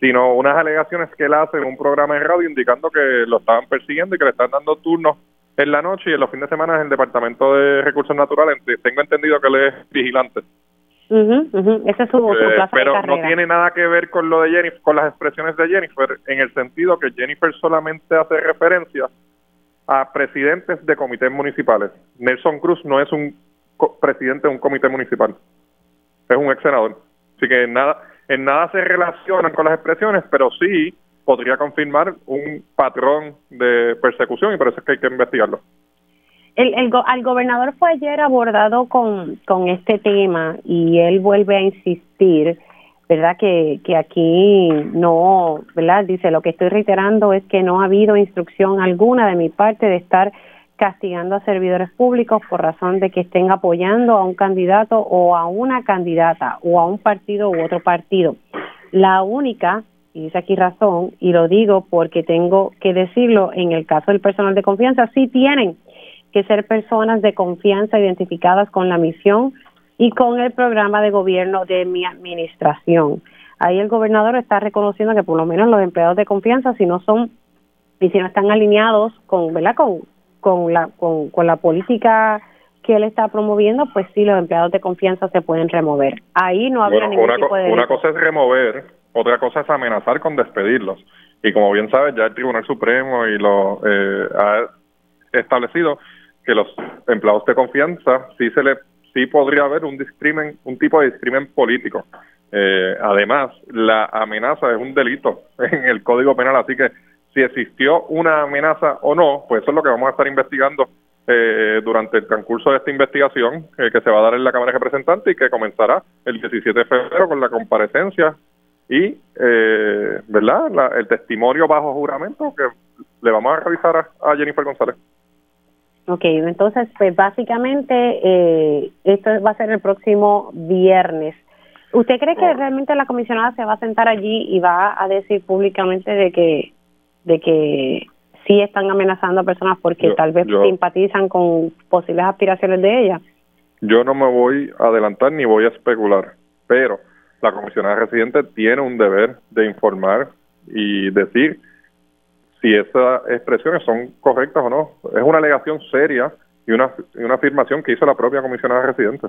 sino unas alegaciones que él hace en un programa de radio indicando que lo estaban persiguiendo y que le están dando turnos en la noche y en los fines de semana en el Departamento de Recursos Naturales. Tengo entendido que él es vigilante. Ese es su, eh, pero no tiene nada que ver con lo de Jennifer, con las expresiones de Jennifer, en el sentido que Jennifer solamente hace referencia a presidentes de comités municipales. Nelson Cruz no es un presidente de un comité municipal, es un ex senador. Así que nada, en nada se relacionan con las expresiones, pero sí podría confirmar un patrón de persecución y por eso es que hay que investigarlo. El, el, al gobernador fue ayer abordado con, con este tema y él vuelve a insistir, ¿verdad? Que, que aquí no, ¿verdad? Dice, lo que estoy reiterando es que no ha habido instrucción alguna de mi parte de estar castigando a servidores públicos por razón de que estén apoyando a un candidato o a una candidata o a un partido u otro partido. La única, y dice aquí razón, y lo digo porque tengo que decirlo, en el caso del personal de confianza, sí tienen que ser personas de confianza identificadas con la misión y con el programa de gobierno de mi administración. Ahí el gobernador está reconociendo que por lo menos los empleados de confianza, si no son y si no están alineados con, ¿verdad? con con la, con, con la política que él está promoviendo, pues sí, los empleados de confianza se pueden remover. Ahí no habría ningún una, tipo de... Una cosa es remover, otra cosa es amenazar con despedirlos. Y como bien sabes, ya el Tribunal Supremo y lo eh, ha establecido que los empleados de confianza sí se le sí podría haber un discrimen, un tipo de discrimen político. Eh, además, la amenaza es un delito en el Código Penal, así que si existió una amenaza o no, pues eso es lo que vamos a estar investigando eh, durante el transcurso de esta investigación eh, que se va a dar en la Cámara de Representantes y que comenzará el 17 de febrero con la comparecencia y, eh, ¿verdad?, el testimonio bajo juramento que le vamos a realizar a, Jennifer González. Ok, entonces, pues básicamente esto va a ser el próximo viernes. ¿Usted cree que realmente la comisionada se va a sentar allí y va a decir públicamente de que de que sí están amenazando a personas porque tal vez simpatizan con posibles aspiraciones de ellas. Yo no me voy a adelantar ni voy a especular, pero la comisionada residente tiene un deber de informar y decir si esas expresiones son correctas o no. Es una alegación seria y una, una afirmación que hizo la propia comisionada residente.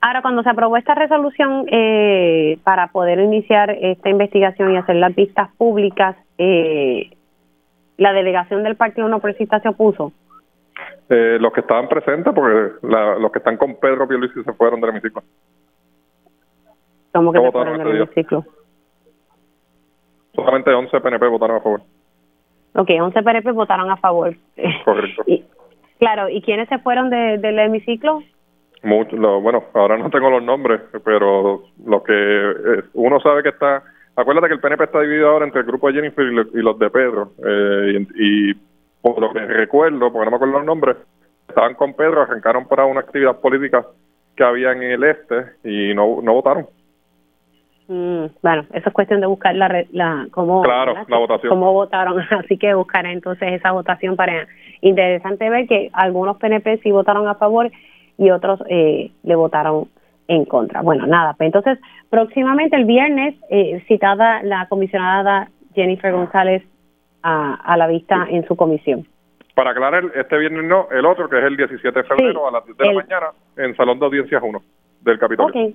Ahora, cuando se aprobó esta resolución eh, para poder iniciar esta investigación y hacer las vistas públicas, eh, la delegación del Partido No Progresista se opuso. Eh, los que estaban presentes, porque los que están con Pedro Pierluisi se fueron del hemiciclo. ¿Cómo que se fueron del hemiciclo? Solamente 11 PNP votaron a favor. Ok, 11 PNP votaron a favor. Correcto. claro, ¿y quiénes se fueron del hemiciclo? Mucho, bueno, ahora no tengo los nombres, pero lo que eh, uno sabe que está... Acuérdate que el PNP está dividido ahora entre el grupo de Jennifer y, los de Pedro. Eh, y, por lo que recuerdo, porque no me acuerdo los nombres, estaban con Pedro, arrancaron para una actividad política que había en el este y no, no votaron. Mm, bueno, eso es cuestión de buscar la, la cómo, claro, la votación. cómo votaron, así que buscaré entonces esa votación para interesante ver que algunos PNP sí votaron a favor y otros eh, le votaron en contra. Bueno, nada, pues entonces próximamente el viernes eh, citada la comisionada Jennifer González a, a la vista en su comisión. Para aclarar, este viernes no, el otro que es el 17 de febrero a las 10 de la mañana en Salón de Audiencias 1 del Capitolio.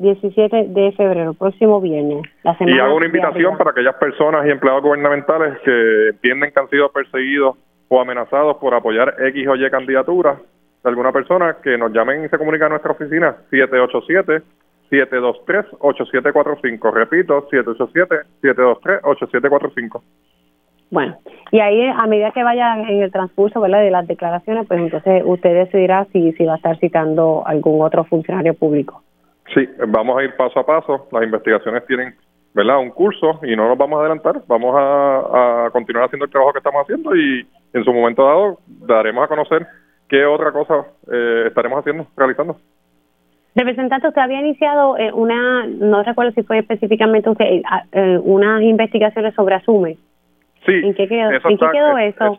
17 de febrero, próximo viernes. La semana y hago una invitación para aquellas personas y empleados gubernamentales que entienden que han sido perseguidos o amenazados por apoyar X o Y candidaturas de alguna persona que nos llamen y se comuniquen a nuestra oficina 787-723-8745. Repito, 787-723-8745. Bueno, y ahí a medida que vayan en el transcurso ¿verdad? de las declaraciones, pues entonces usted decidirá si, si va a estar citando algún otro funcionario público. Sí, vamos a ir paso a paso. Las investigaciones tienen, ¿verdad? Un curso y no nos vamos a adelantar. Vamos a, continuar haciendo el trabajo que estamos haciendo y en su momento dado daremos a conocer qué otra cosa eh, estaremos haciendo, realizando. Representante, usted había iniciado eh, una, no recuerdo si fue específicamente usted, eh, unas investigaciones sobre Asume. Sí. ¿En qué quedó, ¿en qué quedó eso?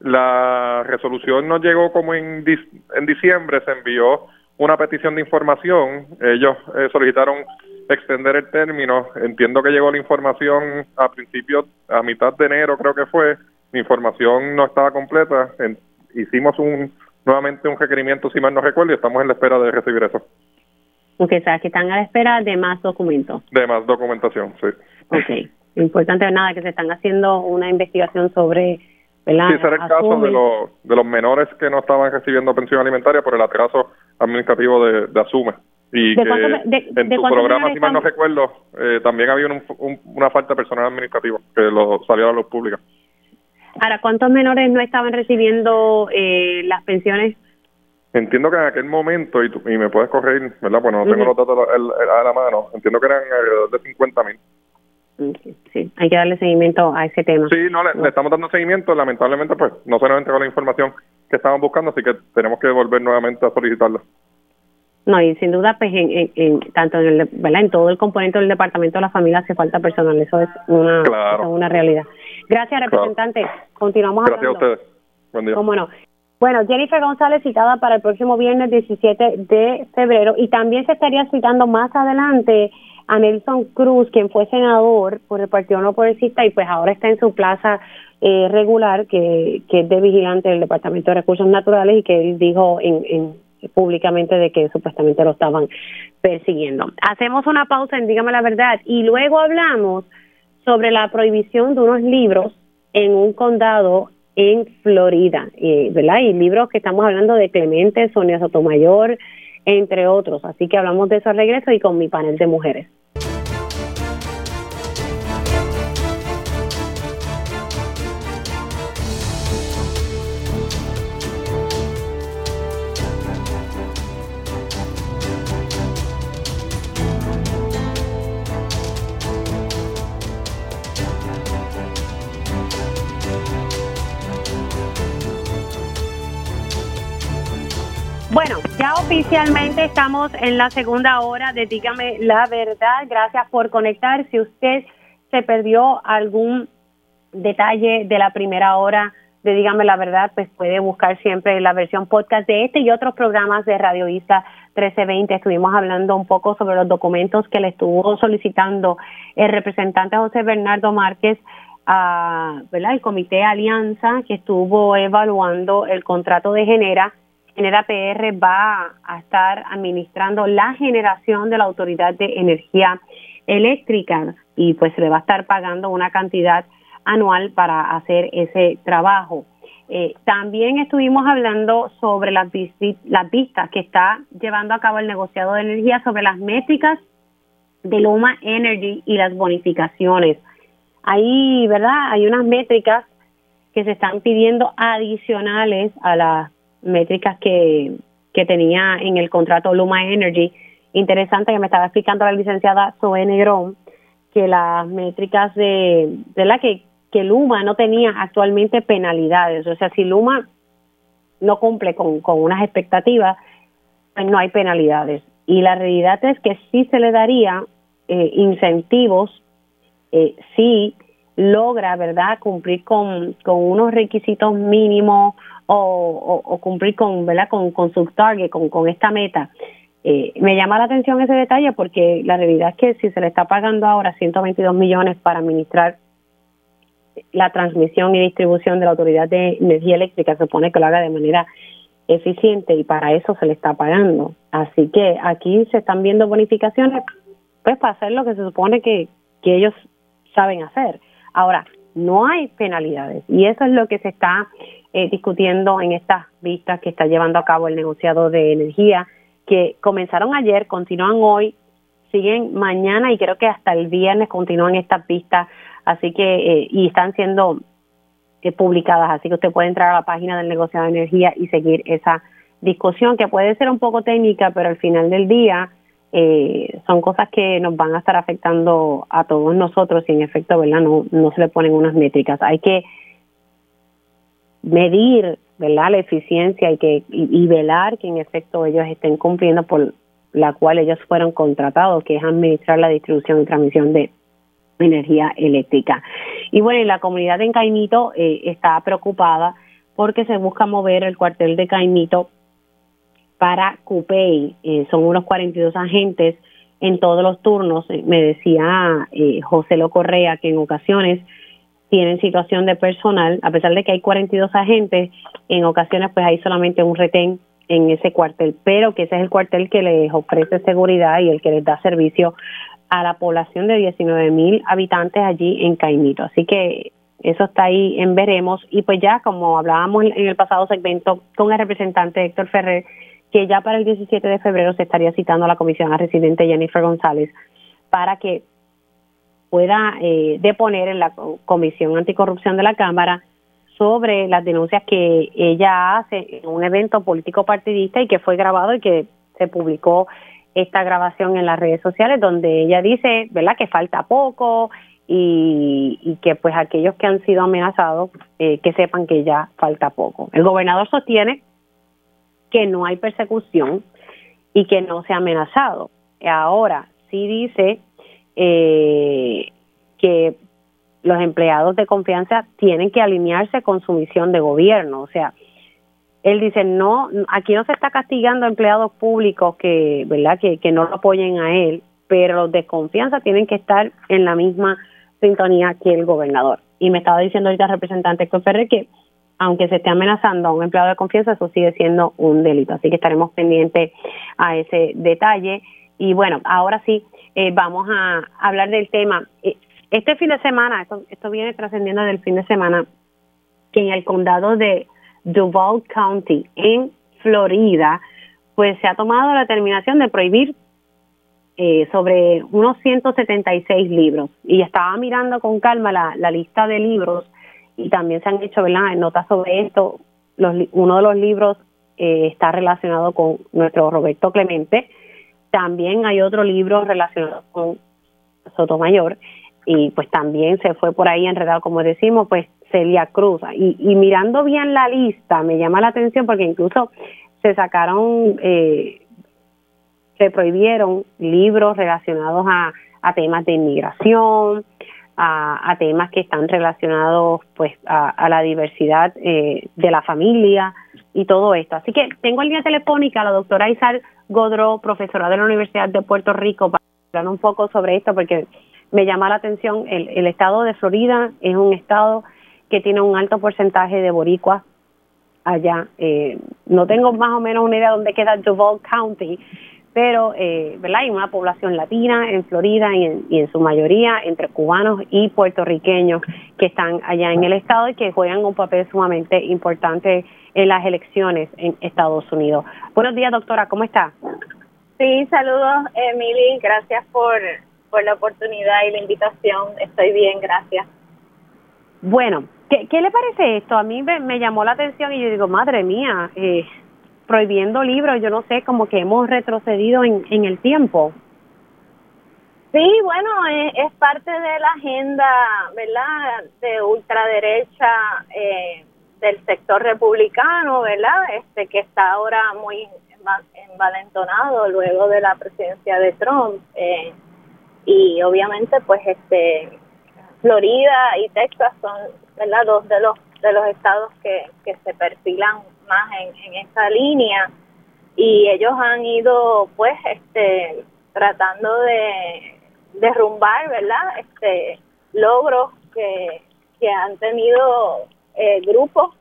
la resolución nos llegó como en, en diciembre, se envió una petición de información. Ellos eh, solicitaron extender el término. Entiendo que llegó la información a principios, a mitad de enero creo que fue. Mi información no estaba completa. Hicimos un nuevamente un requerimiento, si mal no recuerdo, y estamos en la espera de recibir eso. Ok, o sea, que están a la espera de más documentos. De más documentación, sí. Ok. Importante nada, que se están haciendo una investigación sobre Sí, será el caso de los, de los menores que no estaban recibiendo pensión alimentaria por el atraso administrativo de, de Asume. Y que en tu programa, si mal no recuerdo, eh, también había una falta de personal administrativo que lo salió a la luz pública. Ahora, ¿cuántos menores no estaban recibiendo eh, las pensiones? Entiendo que en aquel momento, y, y me puedes corregir, ¿verdad? Pues no tengo los datos a la mano, entiendo que eran alrededor de 50 mil. Sí, hay que darle seguimiento a ese tema. Sí, no, le, estamos dando seguimiento. Lamentablemente, pues no se nos entregó la información que estaban buscando, así que tenemos que volver nuevamente a solicitarla. No, y sin duda, pues en, tanto en, el, ¿verdad? en todo el componente del Departamento de la Familia hace falta personal. Eso es una, una realidad. Gracias, representante. Continuamos Gracias a ustedes. Buen día. ¿Cómo no? Bueno, Jennifer González citada para el próximo viernes 17 de febrero y también se estaría citando más adelante a Nelson Cruz, quien fue senador por el Partido No Progresista y pues ahora está en su plaza eh, regular, que, que es de vigilante del Departamento de Recursos Naturales y que él dijo en, públicamente de que supuestamente lo estaban persiguiendo. Hacemos una pausa en Dígame la Verdad y luego hablamos sobre la prohibición de unos libros en un condado en Florida, eh, ¿verdad? Y libros que estamos hablando de Clemente, Sonia Sotomayor, entre otros. Así que hablamos de eso al regreso y con mi panel de mujeres. Oficialmente estamos en la segunda hora de Dígame la verdad. Gracias por conectar. Si usted se perdió algún detalle de la primera hora de Dígame la Verdad, pues puede buscar siempre la versión podcast de este y otros programas de Radio Isla 1320. Estuvimos hablando un poco sobre los documentos que le estuvo solicitando el representante José Bernardo Márquez a. El Comité Alianza que estuvo evaluando el contrato de Genera. Genera PR va a estar administrando la generación de la Autoridad de Energía Eléctrica y pues le va a estar pagando una cantidad anual para hacer ese trabajo. Eh, también estuvimos hablando sobre las, las vistas que está llevando a cabo el negociado de energía sobre las métricas de Luma Energy y las bonificaciones. Ahí, ¿verdad? Hay unas métricas que se están pidiendo adicionales a las métricas que, que tenía en el contrato Luma Energy. Interesante que me estaba explicando la licenciada Zoe Negrón que las métricas de, de la que, que Luma no tenía actualmente penalidades. O sea, si Luma no cumple con, con unas expectativas, pues no hay penalidades. Y la realidad es que sí se le daría eh, incentivos eh, si logra, ¿verdad?, cumplir con, con unos requisitos mínimos o, o, cumplir con, ¿verdad?, con, con su target, con, con esta meta. Eh, me llama la atención ese detalle porque la realidad es que si se le está pagando ahora 122 millones para administrar la transmisión y distribución de la Autoridad de Energía Eléctrica, se supone que lo haga de manera eficiente y para eso se le está pagando. Así que aquí se están viendo bonificaciones pues para hacer lo que se supone que, que ellos saben hacer. Ahora, no hay penalidades y eso es lo que se está eh, discutiendo en estas vistas que está llevando a cabo el negociado de energía, que comenzaron ayer, continúan hoy, siguen mañana y creo que hasta el viernes continúan estas vistas, así que, eh, y están siendo eh, publicadas, así que usted puede entrar a la página del negociado de energía y seguir esa discusión que puede ser un poco técnica, pero al final del día eh, son cosas que nos van a estar afectando a todos nosotros y en efecto, ¿verdad? No, no se le ponen unas métricas. Hay que medir, ¿verdad? La eficiencia y, que, y, velar que en efecto ellos estén cumpliendo por la cual ellos fueron contratados, que es administrar la distribución y transmisión de energía eléctrica. Y bueno, la comunidad en Caimito eh, está preocupada porque se busca mover el cuartel de Caimito para CUPEI. Eh, son unos 42 agentes en todos los turnos. Eh, me decía eh, José Lo Correa que en ocasiones tienen situación de personal, a pesar de que hay 42 agentes, en ocasiones pues hay solamente un retén en ese cuartel, pero que ese es el cuartel que les ofrece seguridad y el que les da servicio a la población de 19 mil habitantes allí en Caimito. Así que eso está ahí en veremos. Y pues ya, como hablábamos en el pasado segmento con el representante Héctor Ferrer, que ya para el 17 de febrero se estaría citando a la comisión a residente Jennifer González para que pueda eh, deponer en la Comisión Anticorrupción de la Cámara sobre las denuncias que ella hace en un evento político partidista y que fue grabado y que se publicó esta grabación en las redes sociales donde ella dice, ¿verdad?, que falta poco y, y que pues aquellos que han sido amenazados eh, que sepan que ya falta poco. El gobernador sostiene que no hay persecución y que no se ha amenazado. Ahora, sí dice eh, que los empleados de confianza tienen que alinearse con su misión de gobierno. O sea, él dice, no, aquí no se está castigando a empleados públicos que, ¿verdad? Que, que no lo apoyen a él, pero los de confianza tienen que estar en la misma sintonía que el gobernador. Y me estaba diciendo ahorita el representante Ferrer que aunque se esté amenazando a un empleado de confianza, eso sigue siendo un delito. Así que estaremos pendientes a ese detalle. Y bueno, ahora sí, eh, vamos a hablar del tema. Eh, este fin de semana, esto, esto viene trascendiendo del fin de semana, que en el condado de Duval County, en Florida, pues se ha tomado la determinación de prohibir eh, sobre unos 176 libros. Y estaba mirando con calma la, la lista de libros y también se han hecho ¿verdad? notas sobre esto. Los, uno de los libros eh, está relacionado con nuestro Roberto Clemente. También hay otro libro relacionado con Sotomayor y pues también se fue por ahí enredado, como decimos, pues Celia Cruz. Y, y mirando bien la lista, me llama la atención porque incluso se sacaron, eh, se prohibieron libros relacionados a, a temas de inmigración, a, temas que están relacionados pues a, la diversidad eh, de la familia y todo esto. Así que tengo en línea telefónica a la doctora Isar Godro, profesora de la Universidad de Puerto Rico, para hablar un poco sobre esto porque me llama la atención, el, el estado de Florida es un estado que tiene un alto porcentaje de boricuas allá. Eh, no tengo más o menos una idea de dónde queda Duval County, pero eh, ¿verdad? hay una población latina en Florida y en, y en, su mayoría entre cubanos y puertorriqueños que están allá en el estado y que juegan un papel sumamente importante en las elecciones en Estados Unidos. Buenos días, doctora, ¿cómo está? Sí, saludos, Emily, gracias por, por la oportunidad y la invitación. Estoy bien, gracias. Bueno, ¿qué, qué le parece esto? A mí me, me llamó la atención y yo digo, madre mía, eh, prohibiendo libros, yo no sé, como que hemos retrocedido en, en el tiempo. Sí, bueno, es, parte de la agenda, ¿verdad?, de ultraderecha eh, del sector republicano, ¿verdad?, este que está ahora muy envalentonado luego de la presidencia de Trump. Eh, y obviamente, pues, este Florida y Texas son, ¿verdad?, dos de los de los estados que, que se perfilan más en, en esta línea. Y ellos han ido pues este tratando de derrumbar verdad este logros que, que han tenido eh, grupos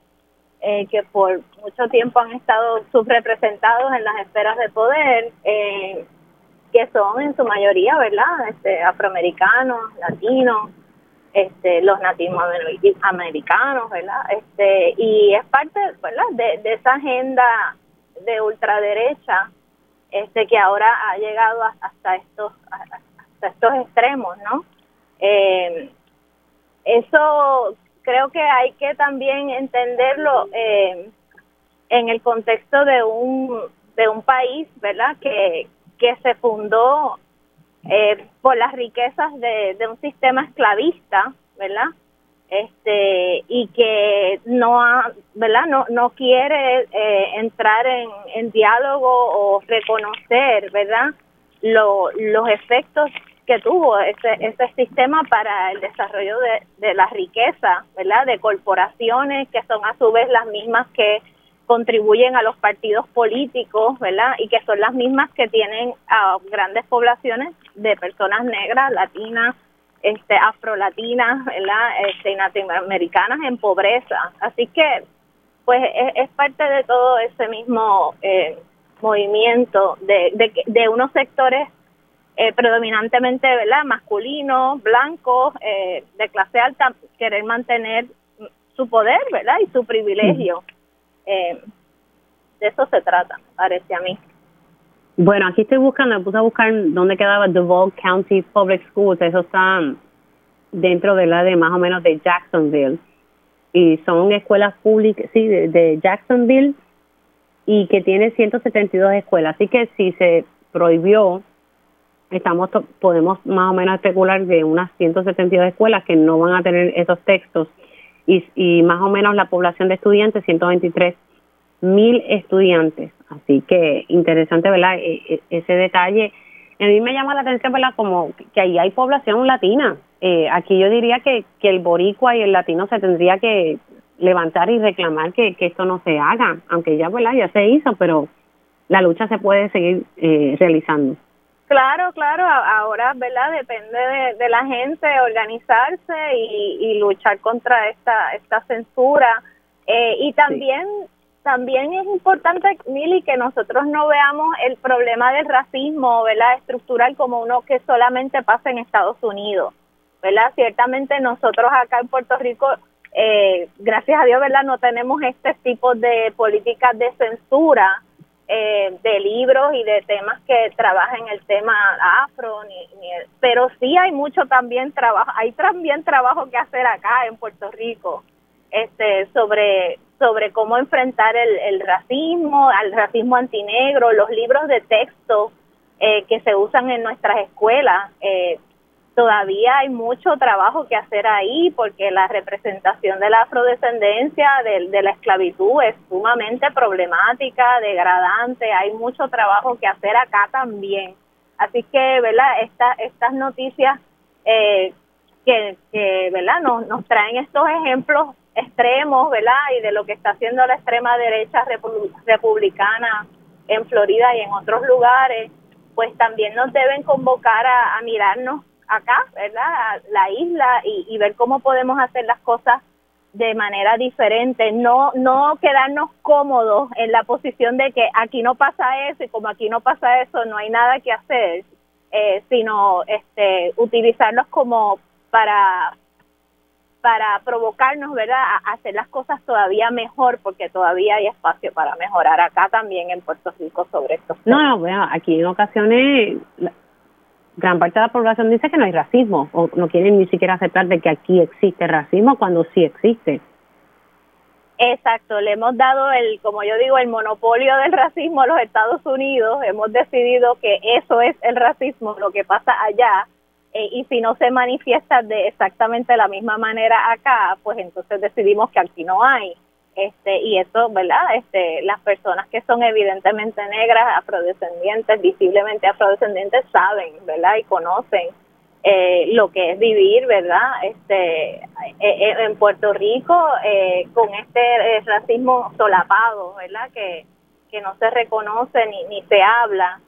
eh, que por mucho tiempo han estado subrepresentados en las esferas de poder eh, que son en su mayoría verdad este afroamericanos latinos este, los nativos americanos, ¿verdad? Este, y es parte, ¿verdad? De, de esa agenda de ultraderecha, este, que ahora ha llegado hasta estos, hasta estos extremos, ¿no? Eh, eso creo que hay que también entenderlo eh, en el contexto de un de un país, ¿verdad? Que que se fundó eh, por las riquezas de, un sistema esclavista, ¿verdad? Este, y que no ha, ¿verdad? No, no quiere eh, entrar en, en diálogo o reconocer, ¿verdad? Lo, los efectos que tuvo ese, ese sistema para el desarrollo de, de la riqueza, ¿verdad? De corporaciones que son a su vez las mismas que contribuyen a los partidos políticos, ¿verdad? Y que son las mismas que tienen a grandes poblaciones de personas negras, latinas, este, afrolatinas, ¿verdad? Este, latinoamericanas en pobreza. Así que, pues, es, parte de todo ese mismo eh, movimiento de, de, de unos sectores eh, predominantemente, ¿verdad? Masculinos, blancos, eh, de clase alta, querer mantener su poder, ¿verdad? Y su privilegio. Eh, de eso se trata, parece a mí. Bueno, aquí estoy buscando, me puse a buscar dónde quedaba Duval County Public Schools, eso está dentro de la de más o menos de Jacksonville. Y son escuelas públicas, sí, de, Jacksonville y que tiene 172 escuelas. Así que si se prohibió, estamos podemos más o menos especular de unas 172 escuelas que no van a tener esos textos y, y más o menos la población de estudiantes, 123 mil estudiantes. Así que interesante, ¿verdad? E, e, ese detalle. A mí me llama la atención, ¿verdad? Como que ahí hay población latina. Eh, aquí yo diría que, que el boricua y el latino se tendría que levantar y reclamar que, que esto no se haga, aunque ya, ¿verdad? Ya se hizo, pero la lucha se puede seguir eh, realizando. Claro, claro, ahora, ¿verdad? Depende de, la gente organizarse y, luchar contra esta, esta censura. Eh, y también, también es importante, Mili, que nosotros no veamos el problema del racismo, ¿verdad? Estructural como uno que solamente pasa en Estados Unidos, ¿verdad? Ciertamente nosotros acá en Puerto Rico, eh, gracias a Dios, ¿verdad? No tenemos este tipo de políticas de censura, eh, de libros y de temas que trabajan el tema afro, ni, pero sí hay mucho también trabajo, hay también trabajo que hacer acá en Puerto Rico, este, sobre sobre cómo enfrentar el, el racismo, al racismo antinegro, los libros de texto eh, que se usan en nuestras escuelas, eh, todavía hay mucho trabajo que hacer ahí porque la representación de la afrodescendencia, de, de, la esclavitud es sumamente problemática, degradante, hay mucho trabajo que hacer acá también. Así que, ¿verdad? Esta, estas noticias eh, que, ¿verdad? Nos, nos traen estos ejemplos extremos, ¿verdad? Y de lo que está haciendo la extrema derecha republicana en Florida y en otros lugares, pues también nos deben convocar a, mirarnos acá, ¿verdad? La isla y, ver cómo podemos hacer las cosas de manera diferente, no no quedarnos cómodos en la posición de que aquí no pasa eso y como aquí no pasa eso no hay nada que hacer, eh, sino este utilizarlos como para para provocarnos, ¿verdad?, a hacer las cosas todavía mejor, porque todavía hay espacio para mejorar acá también en Puerto Rico sobre esto. No, no, bueno, aquí en ocasiones gran parte de la población dice que no hay racismo o no quieren ni siquiera aceptar de que aquí existe racismo cuando sí existe. Exacto, le hemos dado el, como yo digo, el monopolio del racismo a los Estados Unidos, hemos decidido que eso es el racismo, lo que pasa allá, eh, y si no se manifiesta de exactamente la misma manera acá, pues entonces decidimos que aquí no hay este y eso verdad este las personas que son evidentemente negras afrodescendientes visiblemente afrodescendientes saben verdad y conocen eh, lo que es vivir verdad este eh, eh, en Puerto Rico con este racismo solapado verdad que que no se reconoce ni ni se habla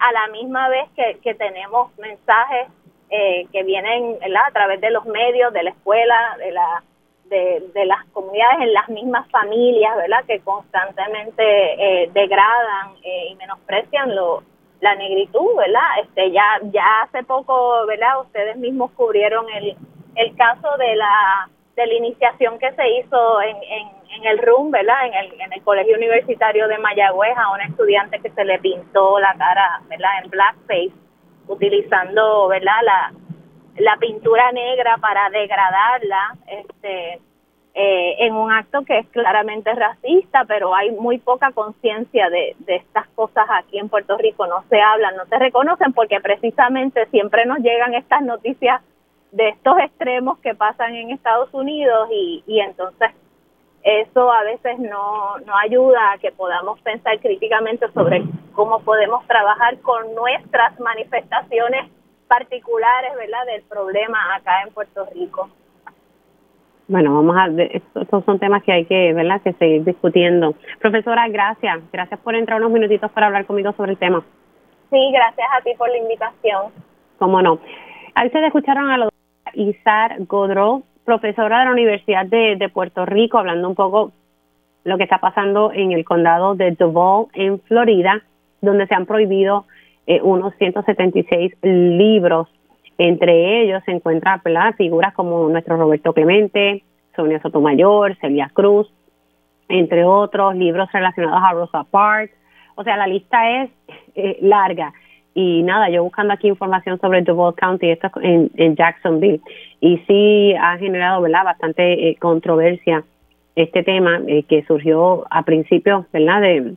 a la misma vez que, que tenemos mensajes que vienen a través de los medios de la escuela de la de, las comunidades en las mismas familias, ¿verdad? Que constantemente eh, degradan eh, y menosprecian lo, la negritud, ¿verdad? Este, ya, ya hace poco, ¿verdad? Ustedes mismos cubrieron el, el caso de la, de la iniciación que se hizo en, en, en el RUM, ¿verdad? En el, en el Colegio Universitario de Mayagüez a una estudiante que se le pintó la cara, ¿verdad? En blackface, utilizando, ¿verdad? La, la pintura negra para degradarla este eh, en un acto que es claramente racista, pero hay muy poca conciencia de, de estas cosas aquí en Puerto Rico, no se hablan, no se reconocen porque precisamente siempre nos llegan estas noticias de estos extremos que pasan en Estados Unidos y, y entonces eso a veces no, no ayuda a que podamos pensar críticamente sobre cómo podemos trabajar con nuestras manifestaciones particulares, ¿verdad?, del problema acá en Puerto Rico. Bueno, vamos a, estos son temas que hay que, ¿verdad?, que seguir discutiendo. Profesora, gracias. Gracias por entrar unos minutitos para hablar conmigo sobre el tema. Sí, gracias a ti por la invitación. Cómo no. Ahí ustedes escucharon a la doctora Isar Godró, profesora de la Universidad de, de Puerto Rico, hablando un poco lo que está pasando en el condado de Duval, en Florida, donde se han prohibido eh, unos 176 libros. Entre ellos se encuentran figuras como nuestro Roberto Clemente, Sonia Sotomayor, Celia Cruz, entre otros libros relacionados a Rosa Parks. O sea, la lista es eh, larga. Y nada, yo buscando aquí información sobre Duval County, esto en, en Jacksonville, y sí ha generado ¿verdad? bastante eh, controversia este tema que surgió a principios ¿verdad? De,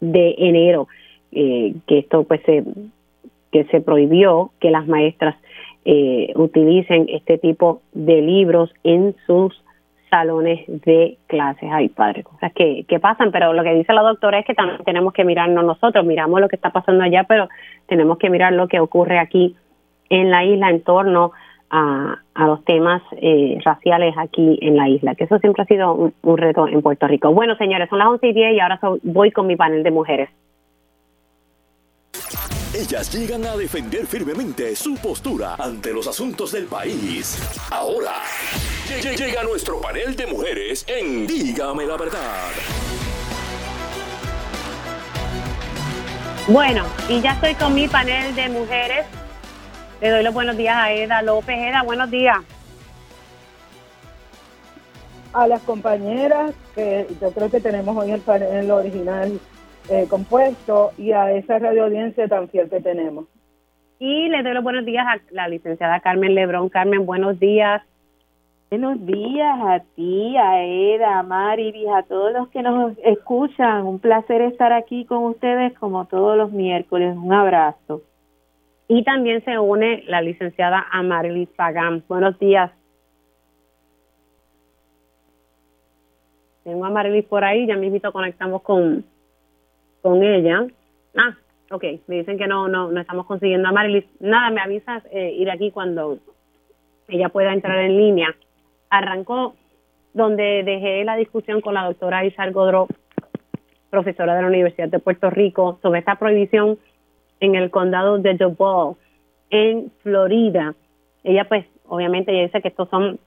de enero eh, que esto pues se que se prohibió que las maestras eh, utilicen este tipo de libros en sus salones de clases. Ay, padre, cosas que, que pasan, pero lo que dice la doctora es que también tenemos que mirarnos nosotros, miramos lo que está pasando allá, pero tenemos que mirar lo que ocurre aquí en la isla en torno a, a los temas eh, raciales aquí en la isla, que eso siempre ha sido un, reto en Puerto Rico. Bueno, señores, son las 11 y 10 y ahora voy con mi panel de mujeres. Ellas llegan a defender firmemente su postura ante los asuntos del país. Ahora, llega nuestro panel de mujeres en Dígame la verdad. Bueno, y ya estoy con mi panel de mujeres. Le doy los buenos días a Eda López. Eda, buenos días. A las compañeras, que yo creo que tenemos hoy el panel original eh, compuesto y a esa radio audiencia tan fiel que tenemos. Y le doy los buenos días a la licenciada Carmen Lebrón. Carmen, buenos días. Buenos días a ti, a Eda, a Mari, a todos los que nos escuchan. Un placer estar aquí con ustedes como todos los miércoles. Un abrazo. Y también se une la licenciada Amarilis Pagán. Buenos días. Tengo a Amarilis por ahí, ya mismo conectamos con, con ella. Ah, ok, me dicen que no, no, no estamos consiguiendo a Marilis. Nada, me avisas eh, ir aquí cuando ella pueda entrar en línea. Arrancó donde dejé la discusión con la doctora Isar Godró, profesora de la Universidad de Puerto Rico, sobre esta prohibición en el condado de Duval, en Florida. Ella, pues, obviamente, ella dice que estos son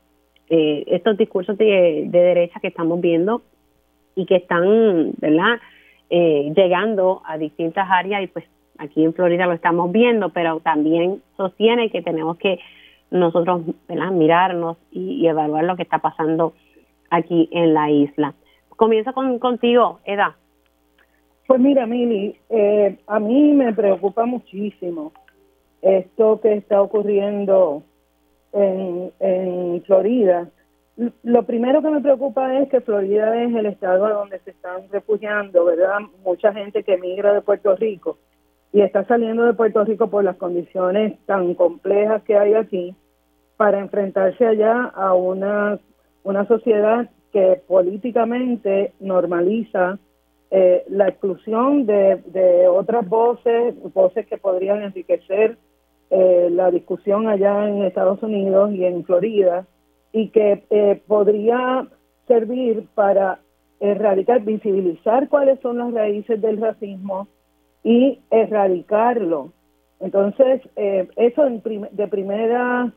eh, estos discursos de, derecha que estamos viendo y que están, ¿verdad?, eh, llegando a distintas áreas y pues aquí en Florida lo estamos viendo, pero también sostiene que tenemos que nosotros ¿verdad? mirarnos y, evaluar lo que está pasando aquí en la isla. Comienza con, contigo, Eda. Pues mira, Mili, eh, a mí me preocupa muchísimo esto que está ocurriendo en, en Florida. Lo primero que me preocupa es que Florida es el estado donde se están refugiando, ¿verdad? Mucha gente que migra de Puerto Rico y está saliendo de Puerto Rico por las condiciones tan complejas que hay aquí para enfrentarse allá a una, una sociedad que políticamente normaliza eh, la exclusión de, de, otras voces, voces que podrían enriquecer eh, la discusión allá en Estados Unidos y en Florida, y que eh, podría servir para erradicar, visibilizar cuáles son las raíces del racismo y erradicarlo. Entonces, eso de primera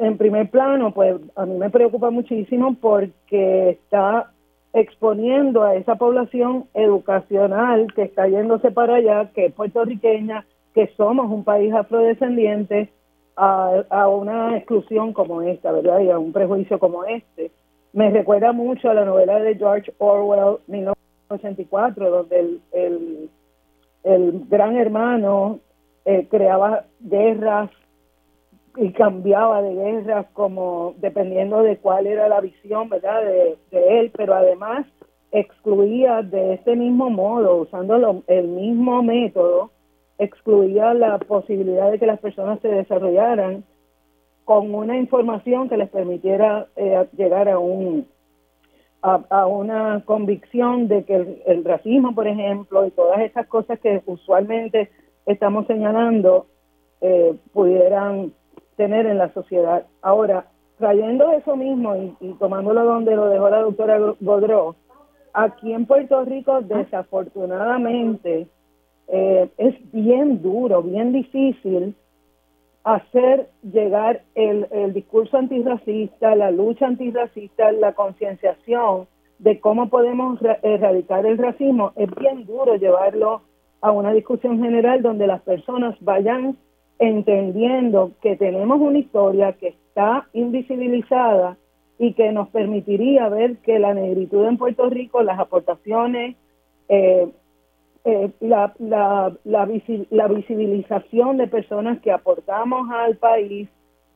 en primer plano, pues a mí me preocupa muchísimo porque está exponiendo a esa población educacional que está yéndose para allá, que es puertorriqueña, que somos un país afrodescendiente, a, a una exclusión como esta, ¿verdad? Y a un prejuicio como este. Me recuerda mucho a la novela de George Orwell, 1984, donde el, el, el gran hermano eh, creaba guerras y cambiaba de guerras como dependiendo de cuál era la visión, ¿verdad? De, él, pero además excluía de este mismo modo, usando el mismo método, excluía la posibilidad de que las personas se desarrollaran con una información que les permitiera eh, llegar a un a, una convicción de que el, el racismo, por ejemplo, y todas estas cosas que usualmente estamos señalando eh, pudieran tener en la sociedad. Ahora, trayendo eso mismo y, tomándolo donde lo dejó la doctora Godró, aquí en Puerto Rico desafortunadamente eh, es bien duro, bien difícil hacer llegar el, el discurso antirracista, la lucha antirracista, la concienciación de cómo podemos erradicar el racismo. Es bien duro llevarlo a una discusión general donde las personas vayan entendiendo que tenemos una historia que está invisibilizada y que nos permitiría ver que la negritud en Puerto Rico, las aportaciones, eh, eh, la, la, la, la visibilización de personas que aportamos al país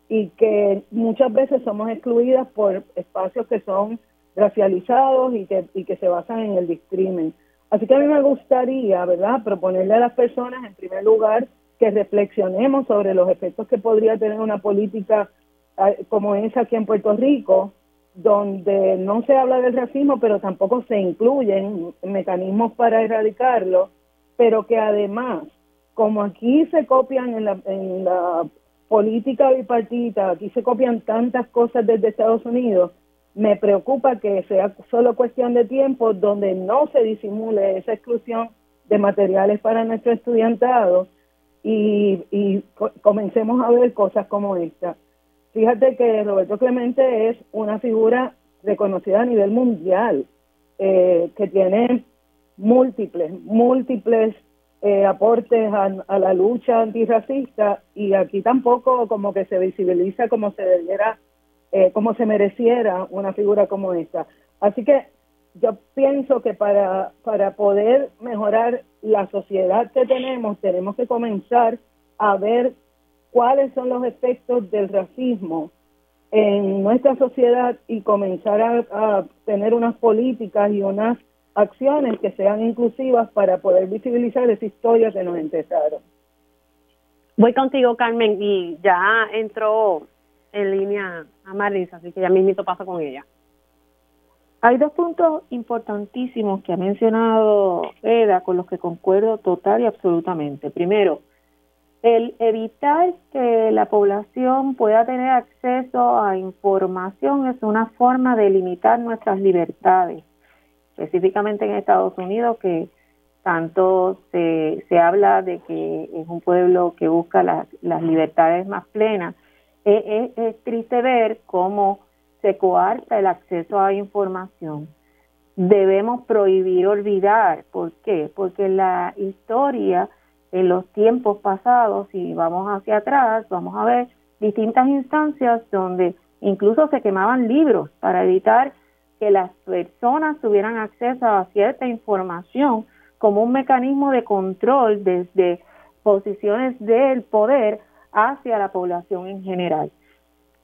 y que muchas veces somos excluidas por espacios que son racializados y que, y que se basan en el discrimen. Así que a mí me gustaría, ¿verdad?, proponerle a las personas, en primer lugar, que reflexionemos sobre los efectos que podría tener una política ah, como esa aquí en Puerto Rico, donde no se habla del racismo, pero tampoco se incluyen mecanismos para erradicarlo, pero que además, como aquí se copian en la, en la política bipartita, aquí se copian tantas cosas desde Estados Unidos, me preocupa que sea solo cuestión de tiempo donde no se disimule esa exclusión de materiales para nuestro estudiantado y, y comencemos a ver cosas como esta. Fíjate que Roberto Clemente es una figura reconocida a nivel mundial, eh, que tiene múltiples, múltiples eh, aportes a, la lucha antirracista y aquí tampoco como que se visibiliza como se debiera, eh, como se mereciera una figura como esta. Así que yo pienso que para, para poder mejorar la sociedad que tenemos, tenemos que comenzar a ver cuáles son los efectos del racismo en nuestra sociedad y comenzar a, tener unas políticas y unas acciones que sean inclusivas para poder visibilizar esa historia que nos empezaron. Voy contigo, Carmen, y ya entró en línea a Marisa, así que ya mismito paso con ella. Hay dos puntos importantísimos que ha mencionado Eda con los que concuerdo total y absolutamente. Primero, el evitar que la población pueda tener acceso a información es una forma de limitar nuestras libertades, específicamente en Estados Unidos, que tanto se, se habla de que es un pueblo que busca las, las libertades más plenas. Es, es triste ver cómo se coarta el acceso a información. Debemos prohibir olvidar. ¿Por qué? Porque la historia en los tiempos pasados, si vamos hacia atrás, vamos a ver distintas instancias donde incluso se quemaban libros para evitar que las personas tuvieran acceso a cierta información como un mecanismo de control desde posiciones del poder hacia la población en general.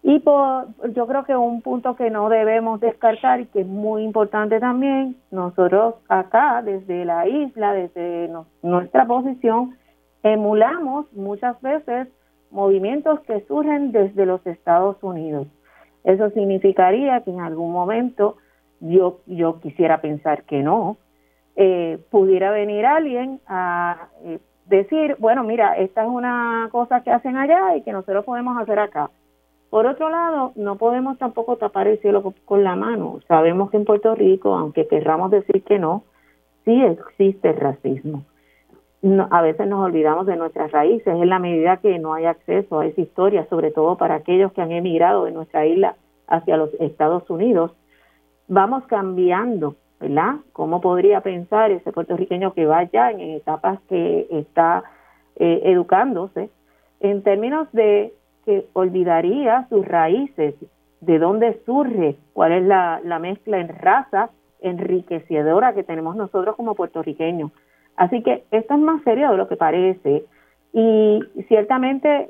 Y por, yo creo que un punto que no debemos descartar y que es muy importante también, nosotros acá desde la isla, desde nuestra posición, emulamos muchas veces movimientos que surgen desde los Estados Unidos. Eso significaría que en algún momento yo, yo quisiera pensar que no, eh, pudiera venir alguien a eh, decir, bueno, mira, esta es una cosa que hacen allá y que nosotros podemos hacer acá. Por otro lado, no podemos tampoco tapar el cielo con la mano. Sabemos que en Puerto Rico, aunque querramos decir que no, sí existe racismo. a veces nos olvidamos de nuestras raíces en la medida que no hay acceso a esa historia, sobre todo para aquellos que han emigrado de nuestra isla hacia los Estados Unidos. Vamos cambiando, ¿verdad? ¿Cómo podría pensar ese puertorriqueño que vaya en etapas que está eh, educándose en términos de que olvidaría sus raíces, de dónde surge, cuál es la, mezcla en raza enriquecedora que tenemos nosotros como puertorriqueños. Así que esto es más serio de lo que parece y ciertamente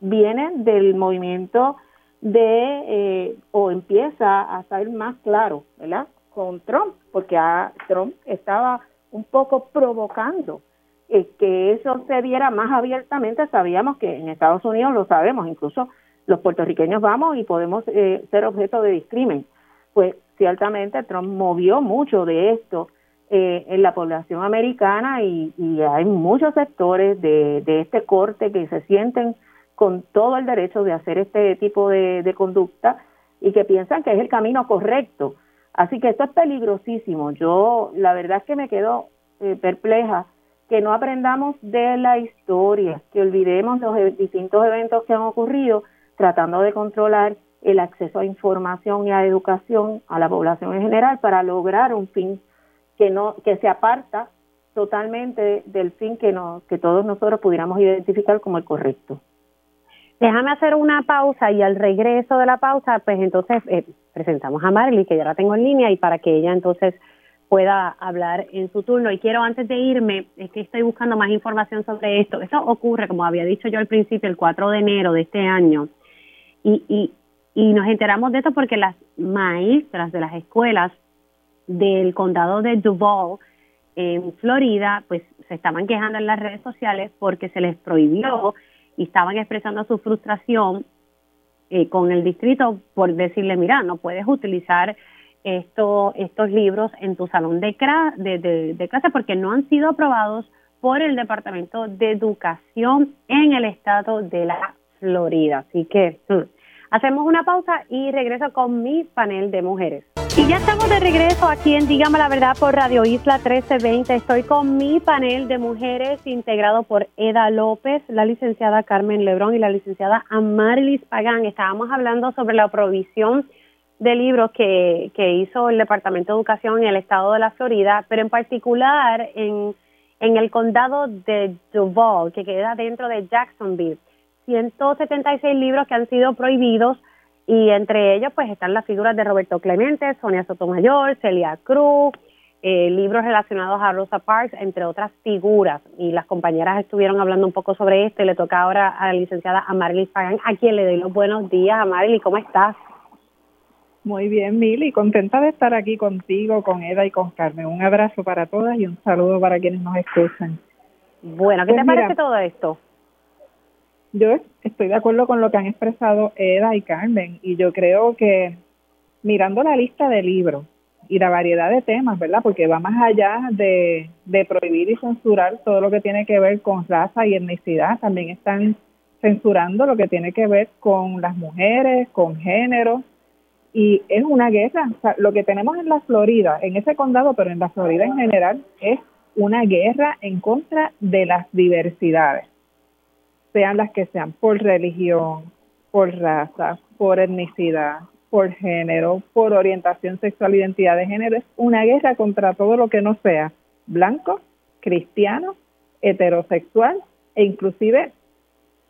viene del movimiento de, eh, o empieza a ser más claro, ¿verdad? Con Trump, porque a Trump estaba un poco provocando eh, que eso se diera más abiertamente, sabíamos que en Estados Unidos lo sabemos, incluso los puertorriqueños vamos y podemos eh, ser objeto de discrimen. Pues ciertamente Trump movió mucho de esto eh, en la población americana y, hay muchos sectores de, este corte que se sienten con todo el derecho de hacer este tipo de, de conducta y que piensan que es el camino correcto. Así que esto es peligrosísimo. Yo la verdad es que me quedo perpleja que no aprendamos de la historia, que olvidemos los e-, distintos eventos que han ocurrido tratando de controlar el acceso a información y a educación a la población en general para lograr un fin que no que se aparta totalmente del fin que no, que todos nosotros pudiéramos identificar como el correcto. Déjame hacer una pausa y al regreso de la pausa, pues entonces eh, presentamos a Marley, que ya la tengo en línea, y para que ella entonces pueda hablar en su turno. Y quiero antes de irme, es que estoy buscando más información sobre esto. Eso ocurre, como había dicho yo al principio, el 4 de enero de este año. Y, y, y nos enteramos de esto porque las maestras de las escuelas del condado de Duval, en Florida, pues se estaban quejando en las redes sociales porque se les prohibió y estaban expresando su frustración eh, con el distrito por decirle, mira, no puedes utilizar esto, estos libros en tu salón de, de, de, clase porque no han sido aprobados por el Departamento de Educación en el estado de la Florida. Así que hmm, hacemos una pausa y regreso con mi panel de mujeres. Y ya estamos de regreso aquí en Dígame la Verdad por Radio Isla 1320. Estoy con mi panel de mujeres integrado por Eda López, la licenciada Carmen Lebrón y la licenciada Amarilis Pagán. Estábamos hablando sobre la provisión de libros que, que hizo el Departamento de Educación en el estado de la Florida, pero en particular en, en el condado de Duval, que queda dentro de Jacksonville. 176 libros que han sido prohibidos y entre ellos pues están las figuras de Roberto Clemente, Sonia Sotomayor, Celia Cruz, eh, libros relacionados a Rosa Parks, entre otras figuras. Y las compañeras estuvieron hablando un poco sobre esto y le toca ahora a la licenciada Amarly Fagan, a quien le doy los buenos días. Amarly, ¿cómo estás? Muy bien, Mili, contenta de estar aquí contigo, con Eda y con Carmen. Un abrazo para todas y un saludo para quienes nos escuchan. Bueno, ¿qué te pues parece todo esto? Yo estoy de acuerdo con lo que han expresado Eda y Carmen y yo creo que mirando la lista de libros y la variedad de temas, ¿verdad? Porque va más allá de, de prohibir y censurar todo lo que tiene que ver con raza y etnicidad, también están censurando lo que tiene que ver con las mujeres, con género, y es una guerra. Lo que tenemos en la Florida, en ese condado, pero en la Florida en general, es una guerra en contra de las diversidades, sean las que sean por religión, por raza, por etnicidad, por género, por orientación sexual, identidad de género. Es una guerra contra todo lo que no sea blanco, cristiano, heterosexual e inclusive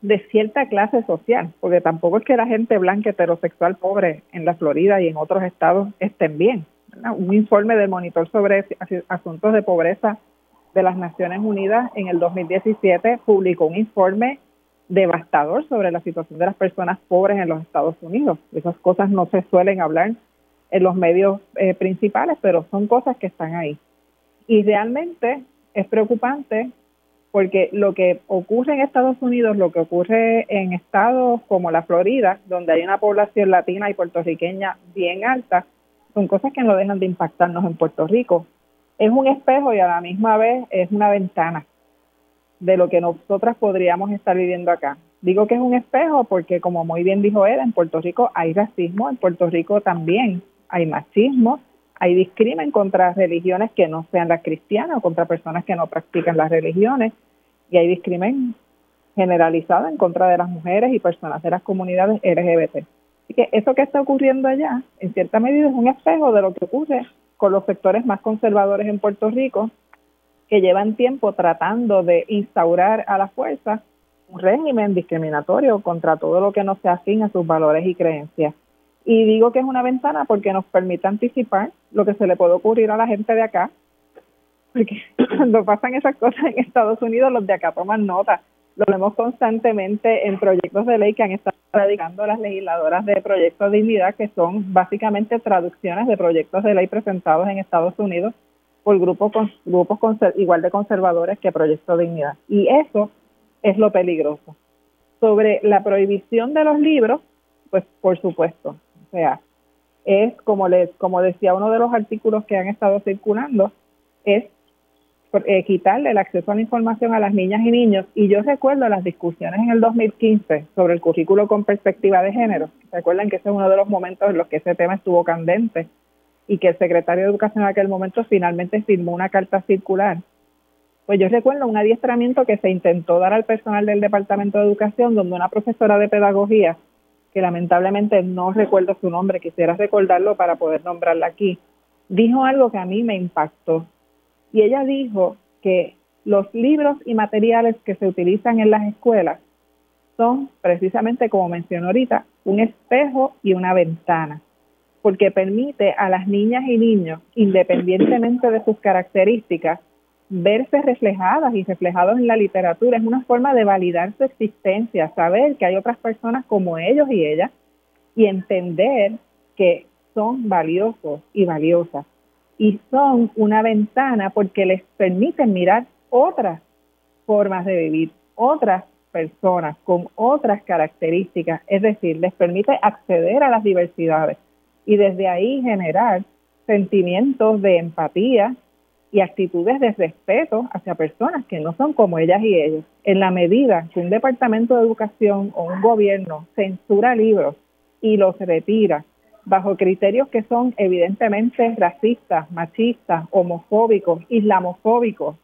de cierta clase social, porque tampoco es que la gente blanca heterosexual pobre en la Florida y en otros estados estén bien. Un informe del monitor sobre asuntos de pobreza de las Naciones Unidas en el 2017 publicó un informe devastador sobre la situación de las personas pobres en los Estados Unidos. Esas cosas no se suelen hablar en los medios eh, principales, pero son cosas que están ahí. Y realmente es preocupante porque lo que ocurre en Estados Unidos, lo que ocurre en estados como la Florida, donde hay una población latina y puertorriqueña bien alta, son cosas que no dejan de impactarnos en Puerto Rico. Es un espejo y a la misma vez es una ventana de lo que nosotras podríamos estar viviendo acá. Digo que es un espejo porque, como muy bien dijo él, en Puerto Rico hay racismo, en Puerto Rico también hay machismo, hay discrimen contra religiones que no sean las cristianas o contra personas que no practican las religiones y hay discrimen generalizado en contra de las mujeres y personas de las comunidades LGBT. Así que eso que está ocurriendo allá, en cierta medida, es un espejo de lo que ocurre con los sectores más conservadores en Puerto Rico, que llevan tiempo tratando de instaurar a la fuerza un régimen discriminatorio contra todo lo que no sea afín a sus valores y creencias. Y digo que es una ventana porque nos permite anticipar lo que se le puede ocurrir a la gente de acá porque cuando pasan esas cosas en Estados Unidos, los de acá toman nota. Lo vemos constantemente en proyectos de ley que han estado radicando las legisladoras de proyectos de dignidad, que son básicamente traducciones de proyectos de ley presentados en Estados Unidos por grupos, grupos igual de conservadores que proyectos de dignidad. Y eso es lo peligroso. Sobre la prohibición de los libros, pues por supuesto, o sea, es como les, como decía uno de los artículos que han estado circulando, es eh, quitarle el acceso a la información a las niñas y niños. Y yo recuerdo las discusiones en el 2015 sobre el currículo con perspectiva de género. Recuerden que ese es uno de los momentos en los que ese tema estuvo candente y que el secretario de Educación en aquel momento finalmente firmó una carta circular. Pues yo recuerdo un adiestramiento que se intentó dar al personal del Departamento de Educación, donde una profesora de pedagogía, que lamentablemente no recuerdo su nombre, quisiera recordarlo para poder nombrarla aquí, dijo algo que a mí me impactó y ella dijo que los libros y materiales que se utilizan en las escuelas son precisamente, como mencionó ahorita, un espejo y una ventana, porque permite a las niñas y niños, independientemente de sus características, verse reflejadas y reflejados en la literatura. Es una forma de validar su existencia, saber que hay otras personas como ellos y ellas y entender que son valiosos y valiosas y son una ventana porque les permiten mirar otras formas de vivir, otras personas con otras características, es decir, les permite acceder a las diversidades y desde ahí generar sentimientos de empatía y actitudes de respeto hacia personas que no son como ellas y ellos. En la medida que un departamento de educación o un gobierno censura libros y los retira bajo criterios que son evidentemente racistas, machistas, homofóbicos, islamofóbicos,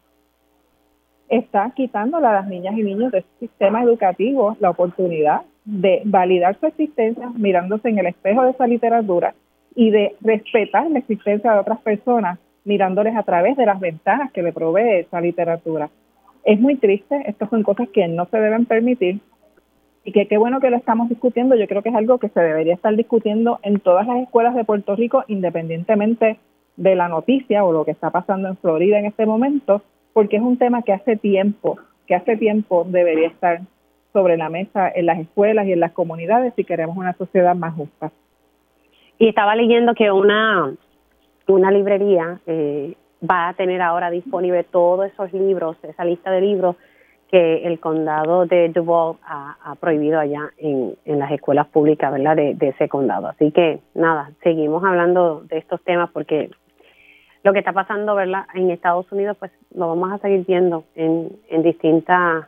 está quitándole a las niñas y niños de este sistema educativo la oportunidad de validar su existencia mirándose en el espejo de esa literatura y de respetar la existencia de otras personas mirándoles a través de las ventanas que le provee esa literatura. Es muy triste, estas son cosas que no se deben permitir y que qué bueno que lo estamos discutiendo. Yo creo que es algo que se debería estar discutiendo en todas las escuelas de Puerto Rico, independientemente de la noticia o lo que está pasando en Florida en este momento, porque es un tema que hace tiempo, que hace tiempo debería estar sobre la mesa en las escuelas y en las comunidades si queremos una sociedad más justa. Y estaba leyendo que una, una librería eh, va a tener ahora disponible todos esos libros, esa lista de libros que el condado de Duval ha, prohibido allá en, en, las escuelas públicas, ¿verdad? De, ese condado. Así que nada, seguimos hablando de estos temas porque lo que está pasando, ¿verdad? En Estados Unidos, pues lo vamos a seguir viendo en, en distintas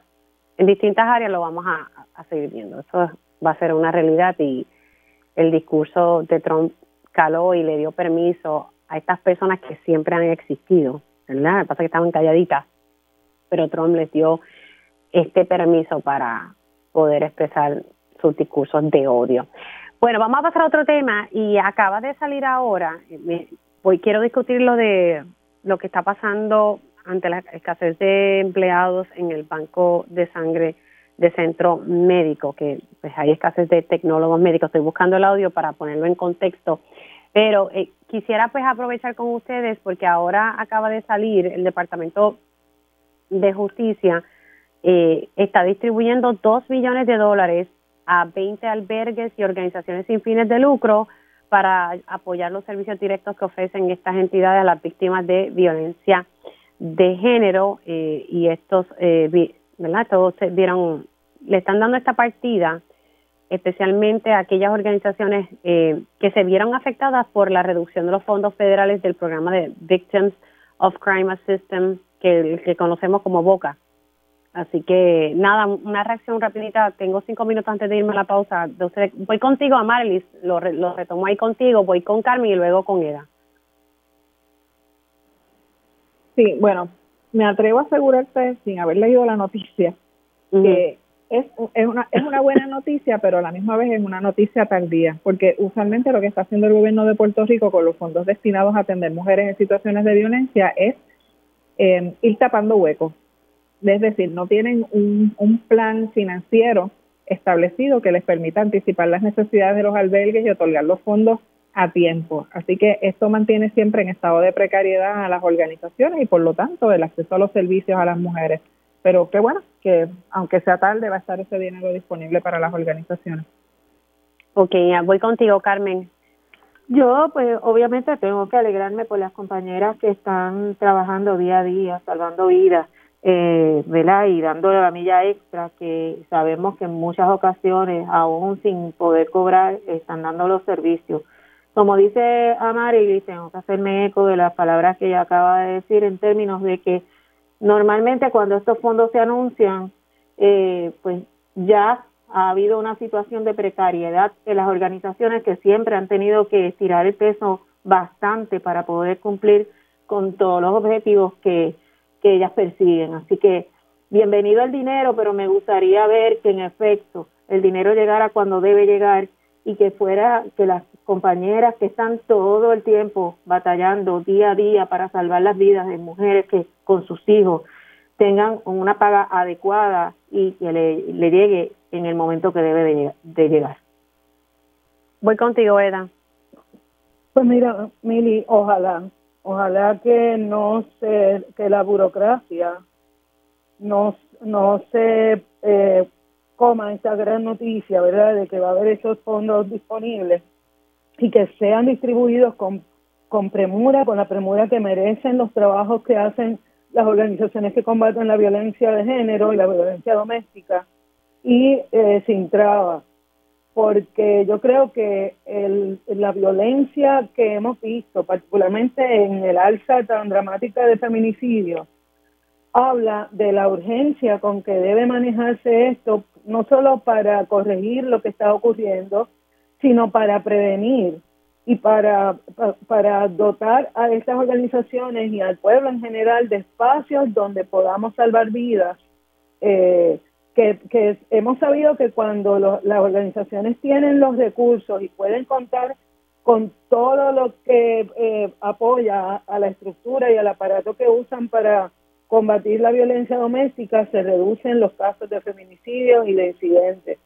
en distintas áreas lo vamos a, a seguir viendo. Eso va a ser una realidad y el discurso de Trump caló y le dio permiso a estas personas que siempre han existido, ¿verdad? Pasa que estaban calladitas, pero Trump les dio este permiso para poder expresar sus discursos de odio. Bueno, vamos a pasar a otro tema y acaba de salir ahora, hoy quiero discutir lo de lo que está pasando ante la escasez de empleados en el banco de sangre de centro médico, que pues hay escasez de tecnólogos médicos. Estoy buscando el audio para ponerlo en contexto, pero eh, quisiera pues aprovechar con ustedes porque ahora acaba de salir el Departamento de Justicia eh, está distribuyendo dos billones de dólares a 20 albergues y organizaciones sin fines de lucro para apoyar los servicios directos que ofrecen estas entidades a las víctimas de violencia de género eh, y estos, eh, ¿verdad? Todos se vieron, le están dando esta partida especialmente a aquellas organizaciones eh, que se vieron afectadas por la reducción de los fondos federales del programa de Victims of Crime Assistance que, que conocemos como BOCA. Así que nada, una reacción rapidita. Tengo cinco minutos antes de irme a la pausa. voy contigo, Amarilis, lo, lo retomo ahí contigo, voy con Carmen y luego con Eda. Sí, bueno, me atrevo a asegurarte, sin haber leído la noticia, que es, es, una, es una buena noticia, pero a la misma vez es una noticia tardía, porque usualmente lo que está haciendo el gobierno de Puerto Rico con los fondos destinados a atender mujeres en situaciones de violencia es eh, ir tapando huecos. Es decir, no tienen un, un plan financiero establecido que les permita anticipar las necesidades de los albergues y otorgar los fondos a tiempo. Así que esto mantiene siempre en estado de precariedad a las organizaciones y por lo tanto el acceso a los servicios a las mujeres. Pero qué bueno que aunque sea tarde va a estar ese dinero disponible para las organizaciones. Ok, voy contigo, Carmen. Yo, pues, obviamente tengo que alegrarme por las compañeras que están trabajando día a día, salvando vidas, eh, ¿verdad? Y dando la milla extra, que sabemos que en muchas ocasiones, aún sin poder cobrar, están dando los servicios. Como dice Amari, tengo que hacerme eco de las palabras que ella acaba de decir en términos de que normalmente cuando estos fondos se anuncian, eh, pues ya ha habido una situación de precariedad en las organizaciones que siempre han tenido que estirar el peso bastante para poder cumplir con todos los objetivos que, que ellas persiguen. Así que bienvenido el dinero, pero me gustaría ver que en efecto el dinero llegara cuando debe llegar y que fuera que las compañeras que están todo el tiempo batallando día a día para salvar las vidas de mujeres que con sus hijos tengan una paga adecuada y que le, llegue en el momento que debe de, llegar. Voy contigo, Eda. Pues mira, Mili, ojalá, ojalá que no se, que la burocracia no, no se eh, coma esta gran noticia, ¿verdad?, de que va a haber esos fondos disponibles y que sean distribuidos con, con premura, con la premura que merecen los trabajos que hacen las organizaciones que combaten la violencia de género y la violencia doméstica y eh, sin trabas, porque yo creo que el, la violencia que hemos visto, particularmente en el alza tan dramática de feminicidio, habla de la urgencia con que debe manejarse esto, no solo para corregir lo que está ocurriendo, sino para prevenir y para, para dotar a estas organizaciones y al pueblo en general de espacios donde podamos salvar vidas. Eh, que, que, hemos sabido que cuando las organizaciones tienen los recursos y pueden contar con todo lo que eh, apoya a la estructura y al aparato que usan para combatir la violencia doméstica, se reducen los casos de feminicidios y de incidentes.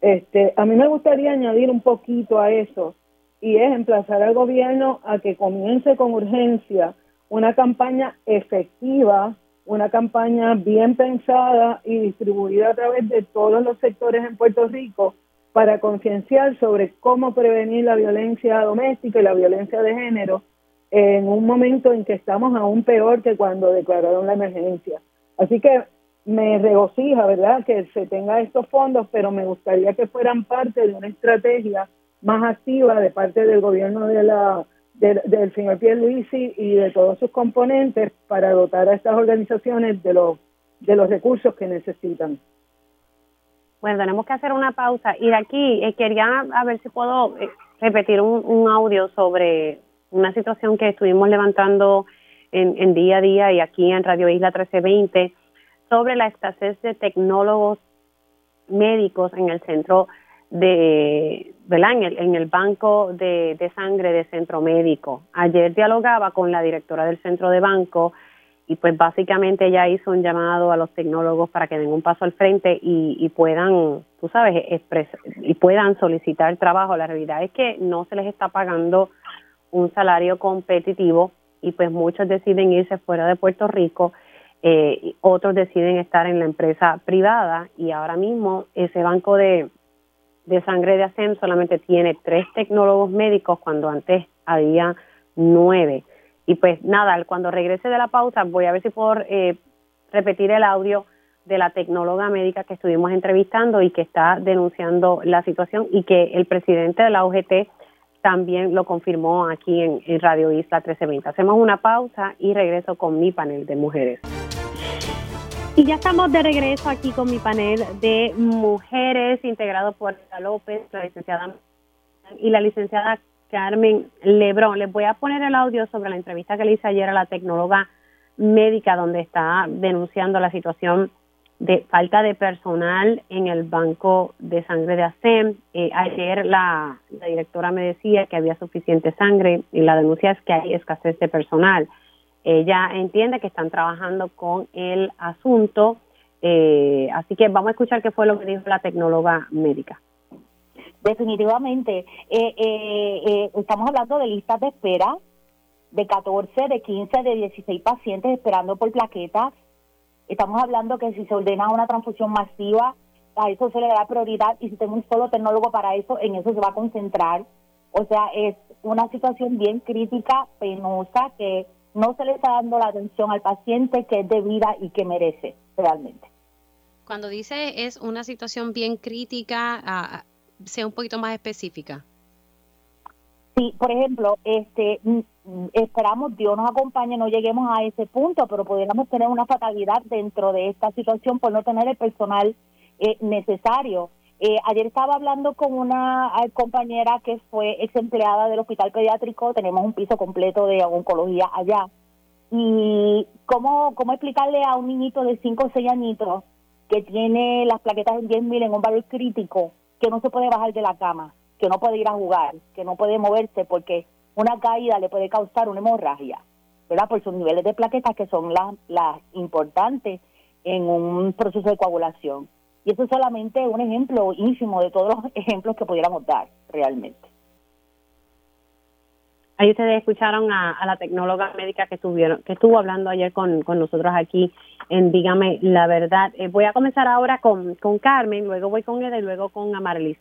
Este, a mí me gustaría añadir un poquito a eso y es emplazar al gobierno a que comience con urgencia una campaña efectiva, una campaña bien pensada y distribuida a través de todos los sectores en Puerto Rico para concienciar sobre cómo prevenir la violencia doméstica y la violencia de género en un momento en que estamos aún peor que cuando declararon la emergencia. Así que me regocija, ¿verdad?, que se tenga estos fondos, pero me gustaría que fueran parte de una estrategia más activa de parte del gobierno de la del señor Pierluisi y de todos sus componentes para dotar a estas organizaciones de los, de los recursos que necesitan. Bueno, tenemos que hacer una pausa. Y de aquí eh, quería a ver si puedo eh, repetir un, un, audio sobre una situación que estuvimos levantando en, en, día a día y aquí en Radio Isla 1320 sobre la escasez de tecnólogos médicos en el centro de, ¿verdad? En el, en el banco de, de sangre de centro médico. Ayer dialogaba con la directora del centro de banco y pues básicamente ella hizo un llamado a los tecnólogos para que den un paso al frente y, y puedan, tú sabes, y puedan solicitar trabajo. La realidad es que no se les está pagando un salario competitivo y pues muchos deciden irse fuera de Puerto Rico, eh, otros deciden estar en la empresa privada y ahora mismo ese banco de, de sangre de ASEM solamente tiene tres tecnólogos médicos cuando antes había nueve. Y pues nada, cuando regrese de la pausa voy a ver si puedo eh, repetir el audio de la tecnóloga médica que estuvimos entrevistando y que está denunciando la situación y que el presidente de la UGT también lo confirmó aquí en, en Radio Isla 1320. Hacemos una pausa y regreso con mi panel de mujeres. Y ya estamos de regreso aquí con mi panel de mujeres integrado por López, la licenciada y la licenciada Carmen Lebrón. Les voy a poner el audio sobre la entrevista que le hice ayer a la tecnóloga médica donde está denunciando la situación de falta de personal en el banco de sangre de ASEM. Eh, ayer la, la, directora me decía que había suficiente sangre y la denuncia es que hay escasez de personal. Ella entiende que están trabajando con el asunto, eh, así que vamos a escuchar qué fue lo que dijo la tecnóloga médica. Definitivamente. Eh, eh, eh, estamos hablando de listas de espera de 14, de 15, de 16 pacientes esperando por plaquetas. Estamos hablando que si se ordena una transfusión masiva, a eso se le da prioridad y si tengo un solo tecnólogo para eso, en eso se va a concentrar. O sea, es una situación bien crítica, penosa, que no se le está dando la atención al paciente que es debida y que merece realmente. Cuando dice es una situación bien crítica, sea un poquito más específica. Sí, por ejemplo, este mm, mm, esperamos Dios nos acompañe, no lleguemos a ese punto, pero podríamos tener una fatalidad dentro de esta situación por no tener el personal eh, necesario. Eh, ayer estaba hablando con una eh, compañera que fue ex empleada del hospital pediátrico, tenemos un piso completo de oncología allá. Y cómo, cómo explicarle a un niñito de 5 o 6 añitos que tiene las plaquetas en 10.000 en un valor crítico que no se puede bajar de la cama, que no puede ir a jugar, que no puede moverse porque una caída le puede causar una hemorragia, ¿verdad? Por sus niveles de plaquetas que son las, las importantes en un proceso de coagulación. Y eso es solamente un ejemplo ínfimo de todos los ejemplos que pudiéramos dar realmente. Ahí ustedes escucharon a, la tecnóloga médica que estuvieron, que estuvo hablando ayer con, nosotros aquí en Dígame la verdad. Eh, voy a comenzar ahora con, con Carmen, luego voy con Eda y luego con Amarlis.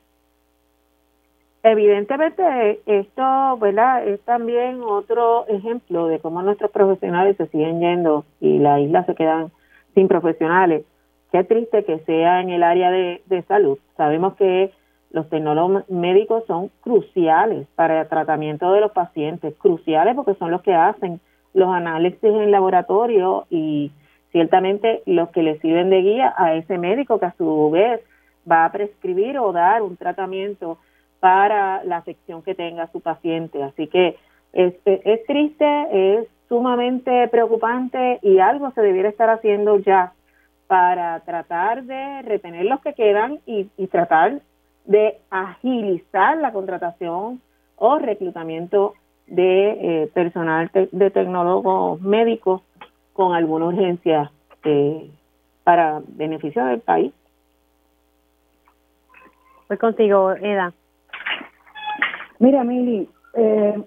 Evidentemente esto, ¿verdad? Es también otro ejemplo de cómo nuestros profesionales se siguen yendo y la isla se quedan sin profesionales. Qué triste que sea en el área de, salud. Sabemos que los tecnólogos médicos son cruciales para el tratamiento de los pacientes, cruciales porque son los que hacen los análisis en laboratorio y ciertamente los que le sirven de guía a ese médico que a su vez va a prescribir o dar un tratamiento para la afección que tenga su paciente. Así que es, es triste, es sumamente preocupante y algo se debiera estar haciendo ya para tratar de retener los que quedan y, y tratar de agilizar la contratación o reclutamiento de eh, personal de tecnólogos médicos con alguna urgencia eh, para beneficio del país. Pues contigo, Eda. Mira, Mili, eh,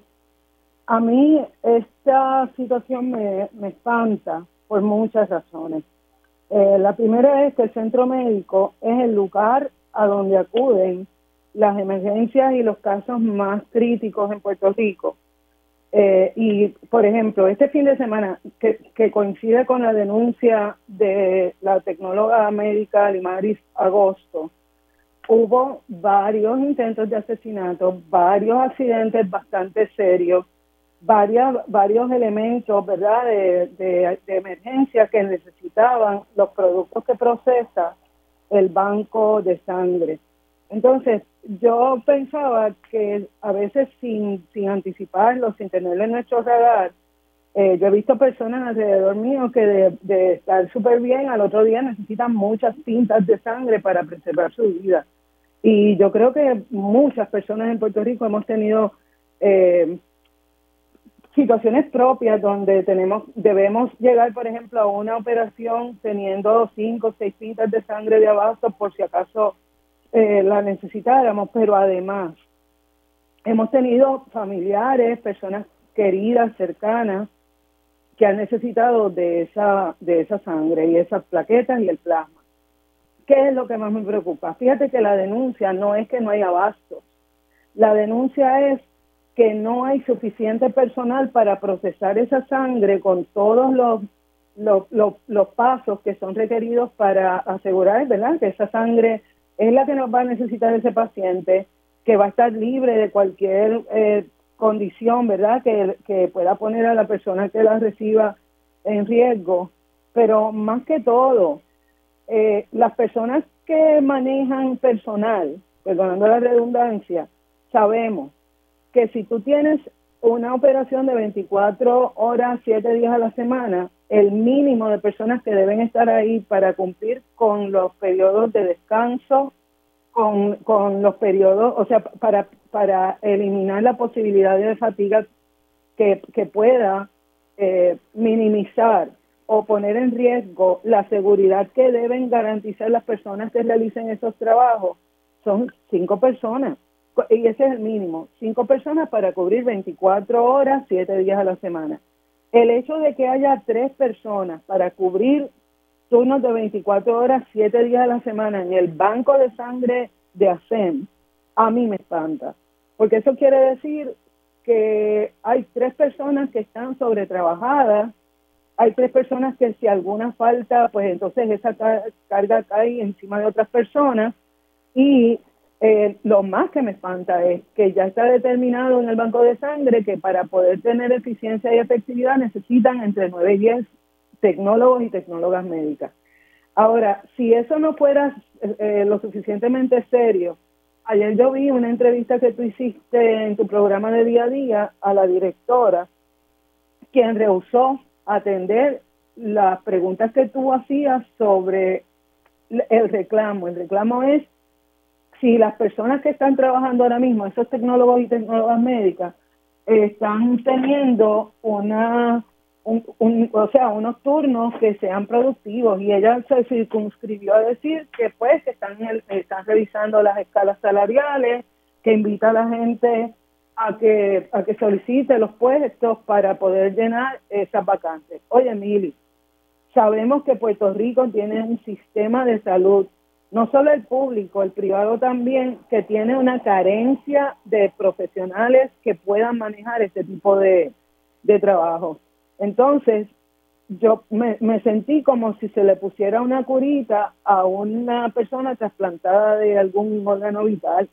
a mí esta situación me, me espanta por muchas razones. La primera es que el centro médico es el lugar a donde acuden las emergencias y los casos más críticos en Puerto Rico. Eh, y, por ejemplo, este fin de semana, que, que, coincide con la denuncia de la tecnóloga médica Limaris Agosto, hubo varios intentos de asesinato, varios accidentes bastante serios, varias, varios elementos, ¿verdad?, de, de, emergencia que necesitaban los productos que procesa el banco de sangre. Entonces, yo pensaba que a veces sin, sin anticiparlo, sin tenerlo en nuestro radar, eh, yo he visto personas alrededor mío que de, de estar súper bien, al otro día necesitan muchas tintas de sangre para preservar su vida. Y yo creo que muchas personas en Puerto Rico hemos tenido eh, situaciones propias donde tenemos debemos llegar, por ejemplo, a una operación teniendo cinco o seis pintas de sangre de abasto por si acaso eh, la necesitáramos, pero además hemos tenido familiares, personas queridas, cercanas, que han necesitado de esa, de esa sangre y esas plaquetas y el plasma. ¿Qué es lo que más me preocupa? Fíjate que la denuncia no es que no hay abasto. La denuncia es que no hay suficiente personal para procesar esa sangre con todos los, los, los, pasos que son requeridos para asegurar ¿verdad? que esa sangre es la que nos va a necesitar ese paciente, que va a estar libre de cualquier eh, condición, ¿verdad? Que, que pueda poner a la persona que la reciba en riesgo. Pero más que todo, eh, las personas que manejan personal, perdonando la redundancia, sabemos que si tú tienes una operación de 24 horas, 7 días a la semana, el mínimo de personas que deben estar ahí para cumplir con los periodos de descanso, con, con los periodos, o sea, para, para eliminar la posibilidad de fatiga que, que pueda eh, minimizar o poner en riesgo la seguridad que deben garantizar las personas que realicen esos trabajos, son cinco personas y ese es el mínimo, cinco personas para cubrir 24 horas, siete días a la semana. El hecho de que haya tres personas para cubrir turnos de 24 horas, siete días a la semana en el banco de sangre de ASEM, a mí me espanta, porque eso quiere decir que hay tres personas que están sobretrabajadas, hay tres personas que si alguna falta, pues entonces esa carga cae encima de otras personas y eh, lo más que me espanta es que ya está determinado en el banco de sangre que para poder tener eficiencia y efectividad necesitan entre 9 y 10 tecnólogos y tecnólogas médicas. Ahora, si eso no fuera eh, lo suficientemente serio, ayer yo vi una entrevista que tú hiciste en tu programa de día a día a la directora, quien rehusó atender las preguntas que tú hacías sobre el reclamo. El reclamo es si las personas que están trabajando ahora mismo, esos tecnólogos y tecnólogas médicas, están teniendo una, un, o sea, unos turnos que sean productivos y ella se circunscribió a decir que pues que están, están revisando las escalas salariales, que invita a la gente a que, a que solicite los puestos para poder llenar esas vacantes. Oye, Mili, sabemos que Puerto Rico tiene un sistema de salud no solo el público, el privado también, que tiene una carencia de profesionales que puedan manejar este tipo de, trabajo. Entonces, yo me, sentí como si se le pusiera una curita a una persona trasplantada de algún órgano vital.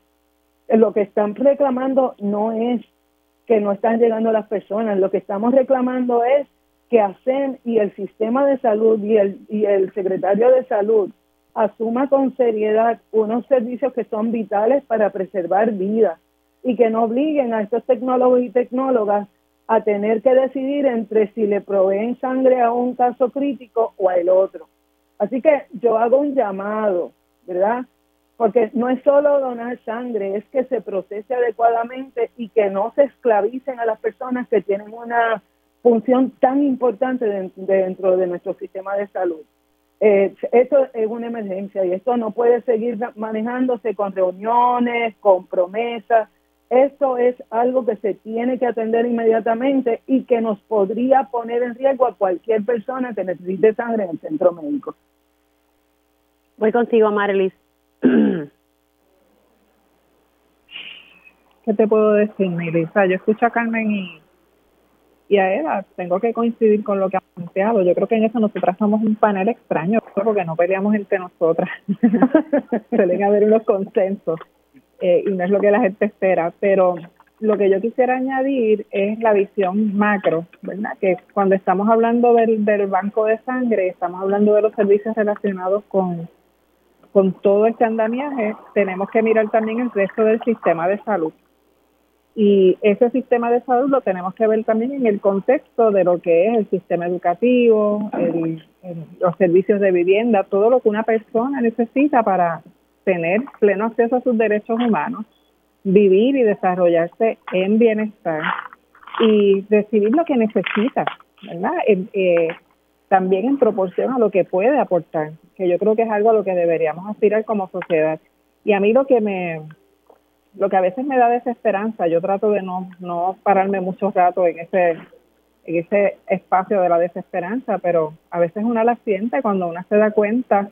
Lo que están reclamando no es que no están llegando las personas, lo que estamos reclamando es que hacen y el sistema de salud y el, y el secretario de salud asuma con seriedad unos servicios que son vitales para preservar vidas y que no obliguen a estos tecnólogos y tecnólogas a tener que decidir entre si le proveen sangre a un caso crítico o al otro. Así que yo hago un llamado, ¿verdad? Porque no es solo donar sangre, es que se procese adecuadamente y que no se esclavicen a las personas que tienen una función tan importante dentro de nuestro sistema de salud. Eh, esto es una emergencia y esto no puede seguir manejándose con reuniones, con promesas. Esto es algo que se tiene que atender inmediatamente y que nos podría poner en riesgo a cualquier persona que necesite sangre en el centro médico. Voy contigo, Marilis. ¿Qué te puedo decir, Melissa? Yo escucho a Carmen y y a Eva, tengo que coincidir con lo que ha planteado. Yo creo que en eso nosotras somos un panel extraño, porque no peleamos entre nosotras. Suelen haber unos consensos eh, y no es lo que la gente espera. Pero lo que yo quisiera añadir es la visión macro, ¿verdad? Que cuando estamos hablando del, del banco de sangre, estamos hablando de los servicios relacionados con, con todo este andamiaje, tenemos que mirar también el resto del sistema de salud. Y ese sistema de salud lo tenemos que ver también en el contexto de lo que es el sistema educativo, los servicios de vivienda, todo lo que una persona necesita para tener pleno acceso a sus derechos humanos, vivir y desarrollarse en bienestar y recibir lo que necesita, ¿verdad? Eh, también en proporción a lo que puede aportar, que yo creo que es algo a lo que deberíamos aspirar como sociedad. Y a mí lo que me, lo que a veces me da desesperanza, yo trato de no, no pararme mucho rato en ese, en ese espacio de la desesperanza, pero a veces una la siente cuando una se da cuenta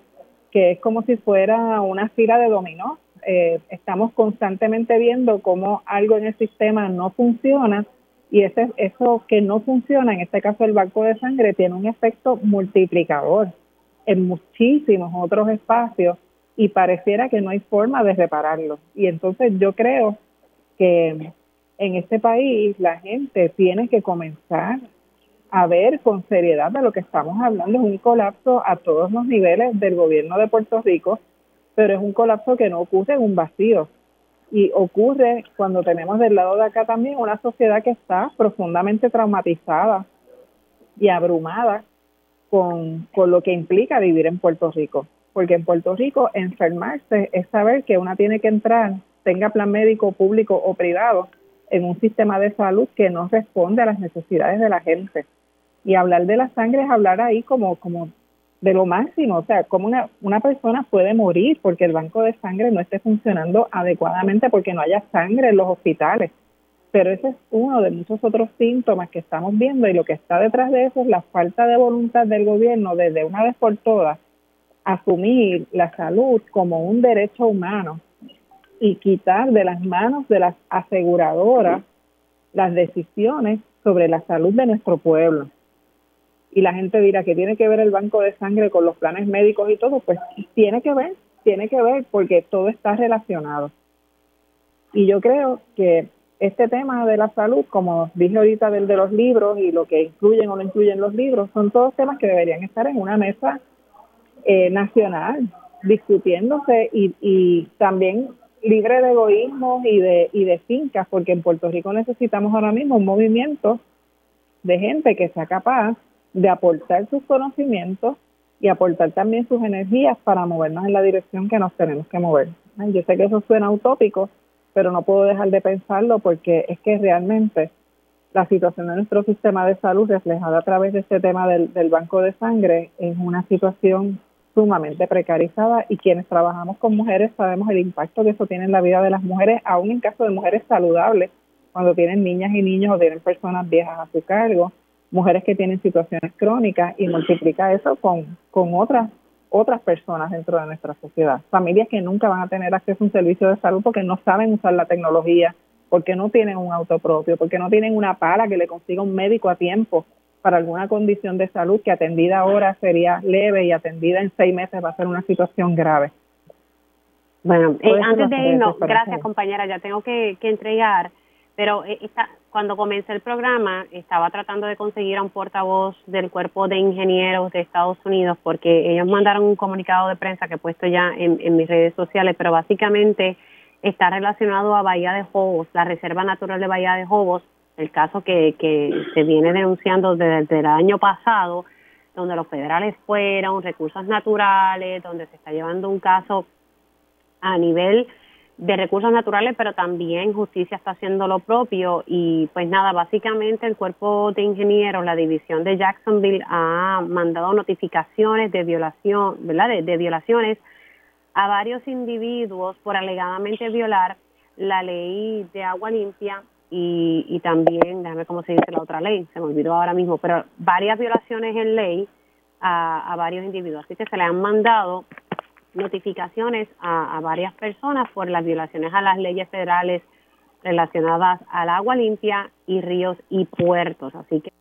que es como si fuera una fila de dominó. Eh, estamos constantemente viendo cómo algo en el sistema no funciona y ese, eso que no funciona, en este caso el banco de sangre, tiene un efecto multiplicador en muchísimos otros espacios y pareciera que no hay forma de repararlo. Y entonces yo creo que en este país la gente tiene que comenzar a ver con seriedad de lo que estamos hablando. Es un colapso a todos los niveles del gobierno de Puerto Rico, pero es un colapso que no ocurre en un vacío. Y ocurre cuando tenemos del lado de acá también una sociedad que está profundamente traumatizada y abrumada con, con lo que implica vivir en Puerto Rico porque en Puerto Rico enfermarse es saber que una tiene que entrar, tenga plan médico público o privado, en un sistema de salud que no responde a las necesidades de la gente. Y hablar de la sangre es hablar ahí como, como de lo máximo, o sea, como una, una persona puede morir porque el banco de sangre no esté funcionando adecuadamente porque no haya sangre en los hospitales. Pero ese es uno de muchos otros síntomas que estamos viendo y lo que está detrás de eso es la falta de voluntad del gobierno desde una vez por todas asumir la salud como un derecho humano y quitar de las manos de las aseguradoras las decisiones sobre la salud de nuestro pueblo. Y la gente dirá que tiene que ver el banco de sangre con los planes médicos y todo, pues tiene que ver, tiene que ver porque todo está relacionado. Y yo creo que este tema de la salud, como dije ahorita del de los libros y lo que incluyen o no incluyen los libros, son todos temas que deberían estar en una mesa eh, nacional discutiéndose y, y también libre de egoísmo y de, y de fincas, porque en Puerto Rico necesitamos ahora mismo un movimiento de gente que sea capaz de aportar sus conocimientos y aportar también sus energías para movernos en la dirección que nos tenemos que mover. Yo sé que eso suena utópico, pero no puedo dejar de pensarlo porque es que realmente la situación de nuestro sistema de salud reflejada a través de este tema del, del banco de sangre es una situación sumamente precarizada y quienes trabajamos con mujeres sabemos el impacto que eso tiene en la vida de las mujeres, aún en caso de mujeres saludables, cuando tienen niñas y niños o tienen personas viejas a su cargo, mujeres que tienen situaciones crónicas y multiplica eso con, con otras otras personas dentro de nuestra sociedad, familias que nunca van a tener acceso a un servicio de salud porque no saben usar la tecnología, porque no tienen un auto propio, porque no tienen una pala que le consiga un médico a tiempo para alguna condición de salud que atendida ahora sería leve y atendida en seis meses va a ser una situación grave. Bueno, eh, antes de irnos, gracias compañera, ya tengo que, entregar, pero eh, cuando comencé el programa estaba tratando de conseguir a un portavoz del cuerpo de ingenieros de Estados Unidos porque ellos mandaron un comunicado de prensa que he puesto ya en, en mis redes sociales, pero básicamente está relacionado a Bahía de Jobos, la Reserva Natural de Bahía de Jobos, el caso que, se viene denunciando desde el año pasado, donde los federales fueron, recursos naturales, donde se está llevando un caso a nivel de recursos naturales, pero también justicia está haciendo lo propio y pues nada, básicamente el cuerpo de ingenieros, la división de Jacksonville ha mandado notificaciones de violación, ¿verdad? de violaciones a varios individuos por alegadamente violar la ley de agua limpia y, y también, déjame cómo se dice la otra ley, se me olvidó ahora mismo, pero varias violaciones en ley a, a varios individuos. Así que se le han mandado notificaciones a, a varias personas por las violaciones a las leyes federales relacionadas al agua limpia y ríos y puertos. Así que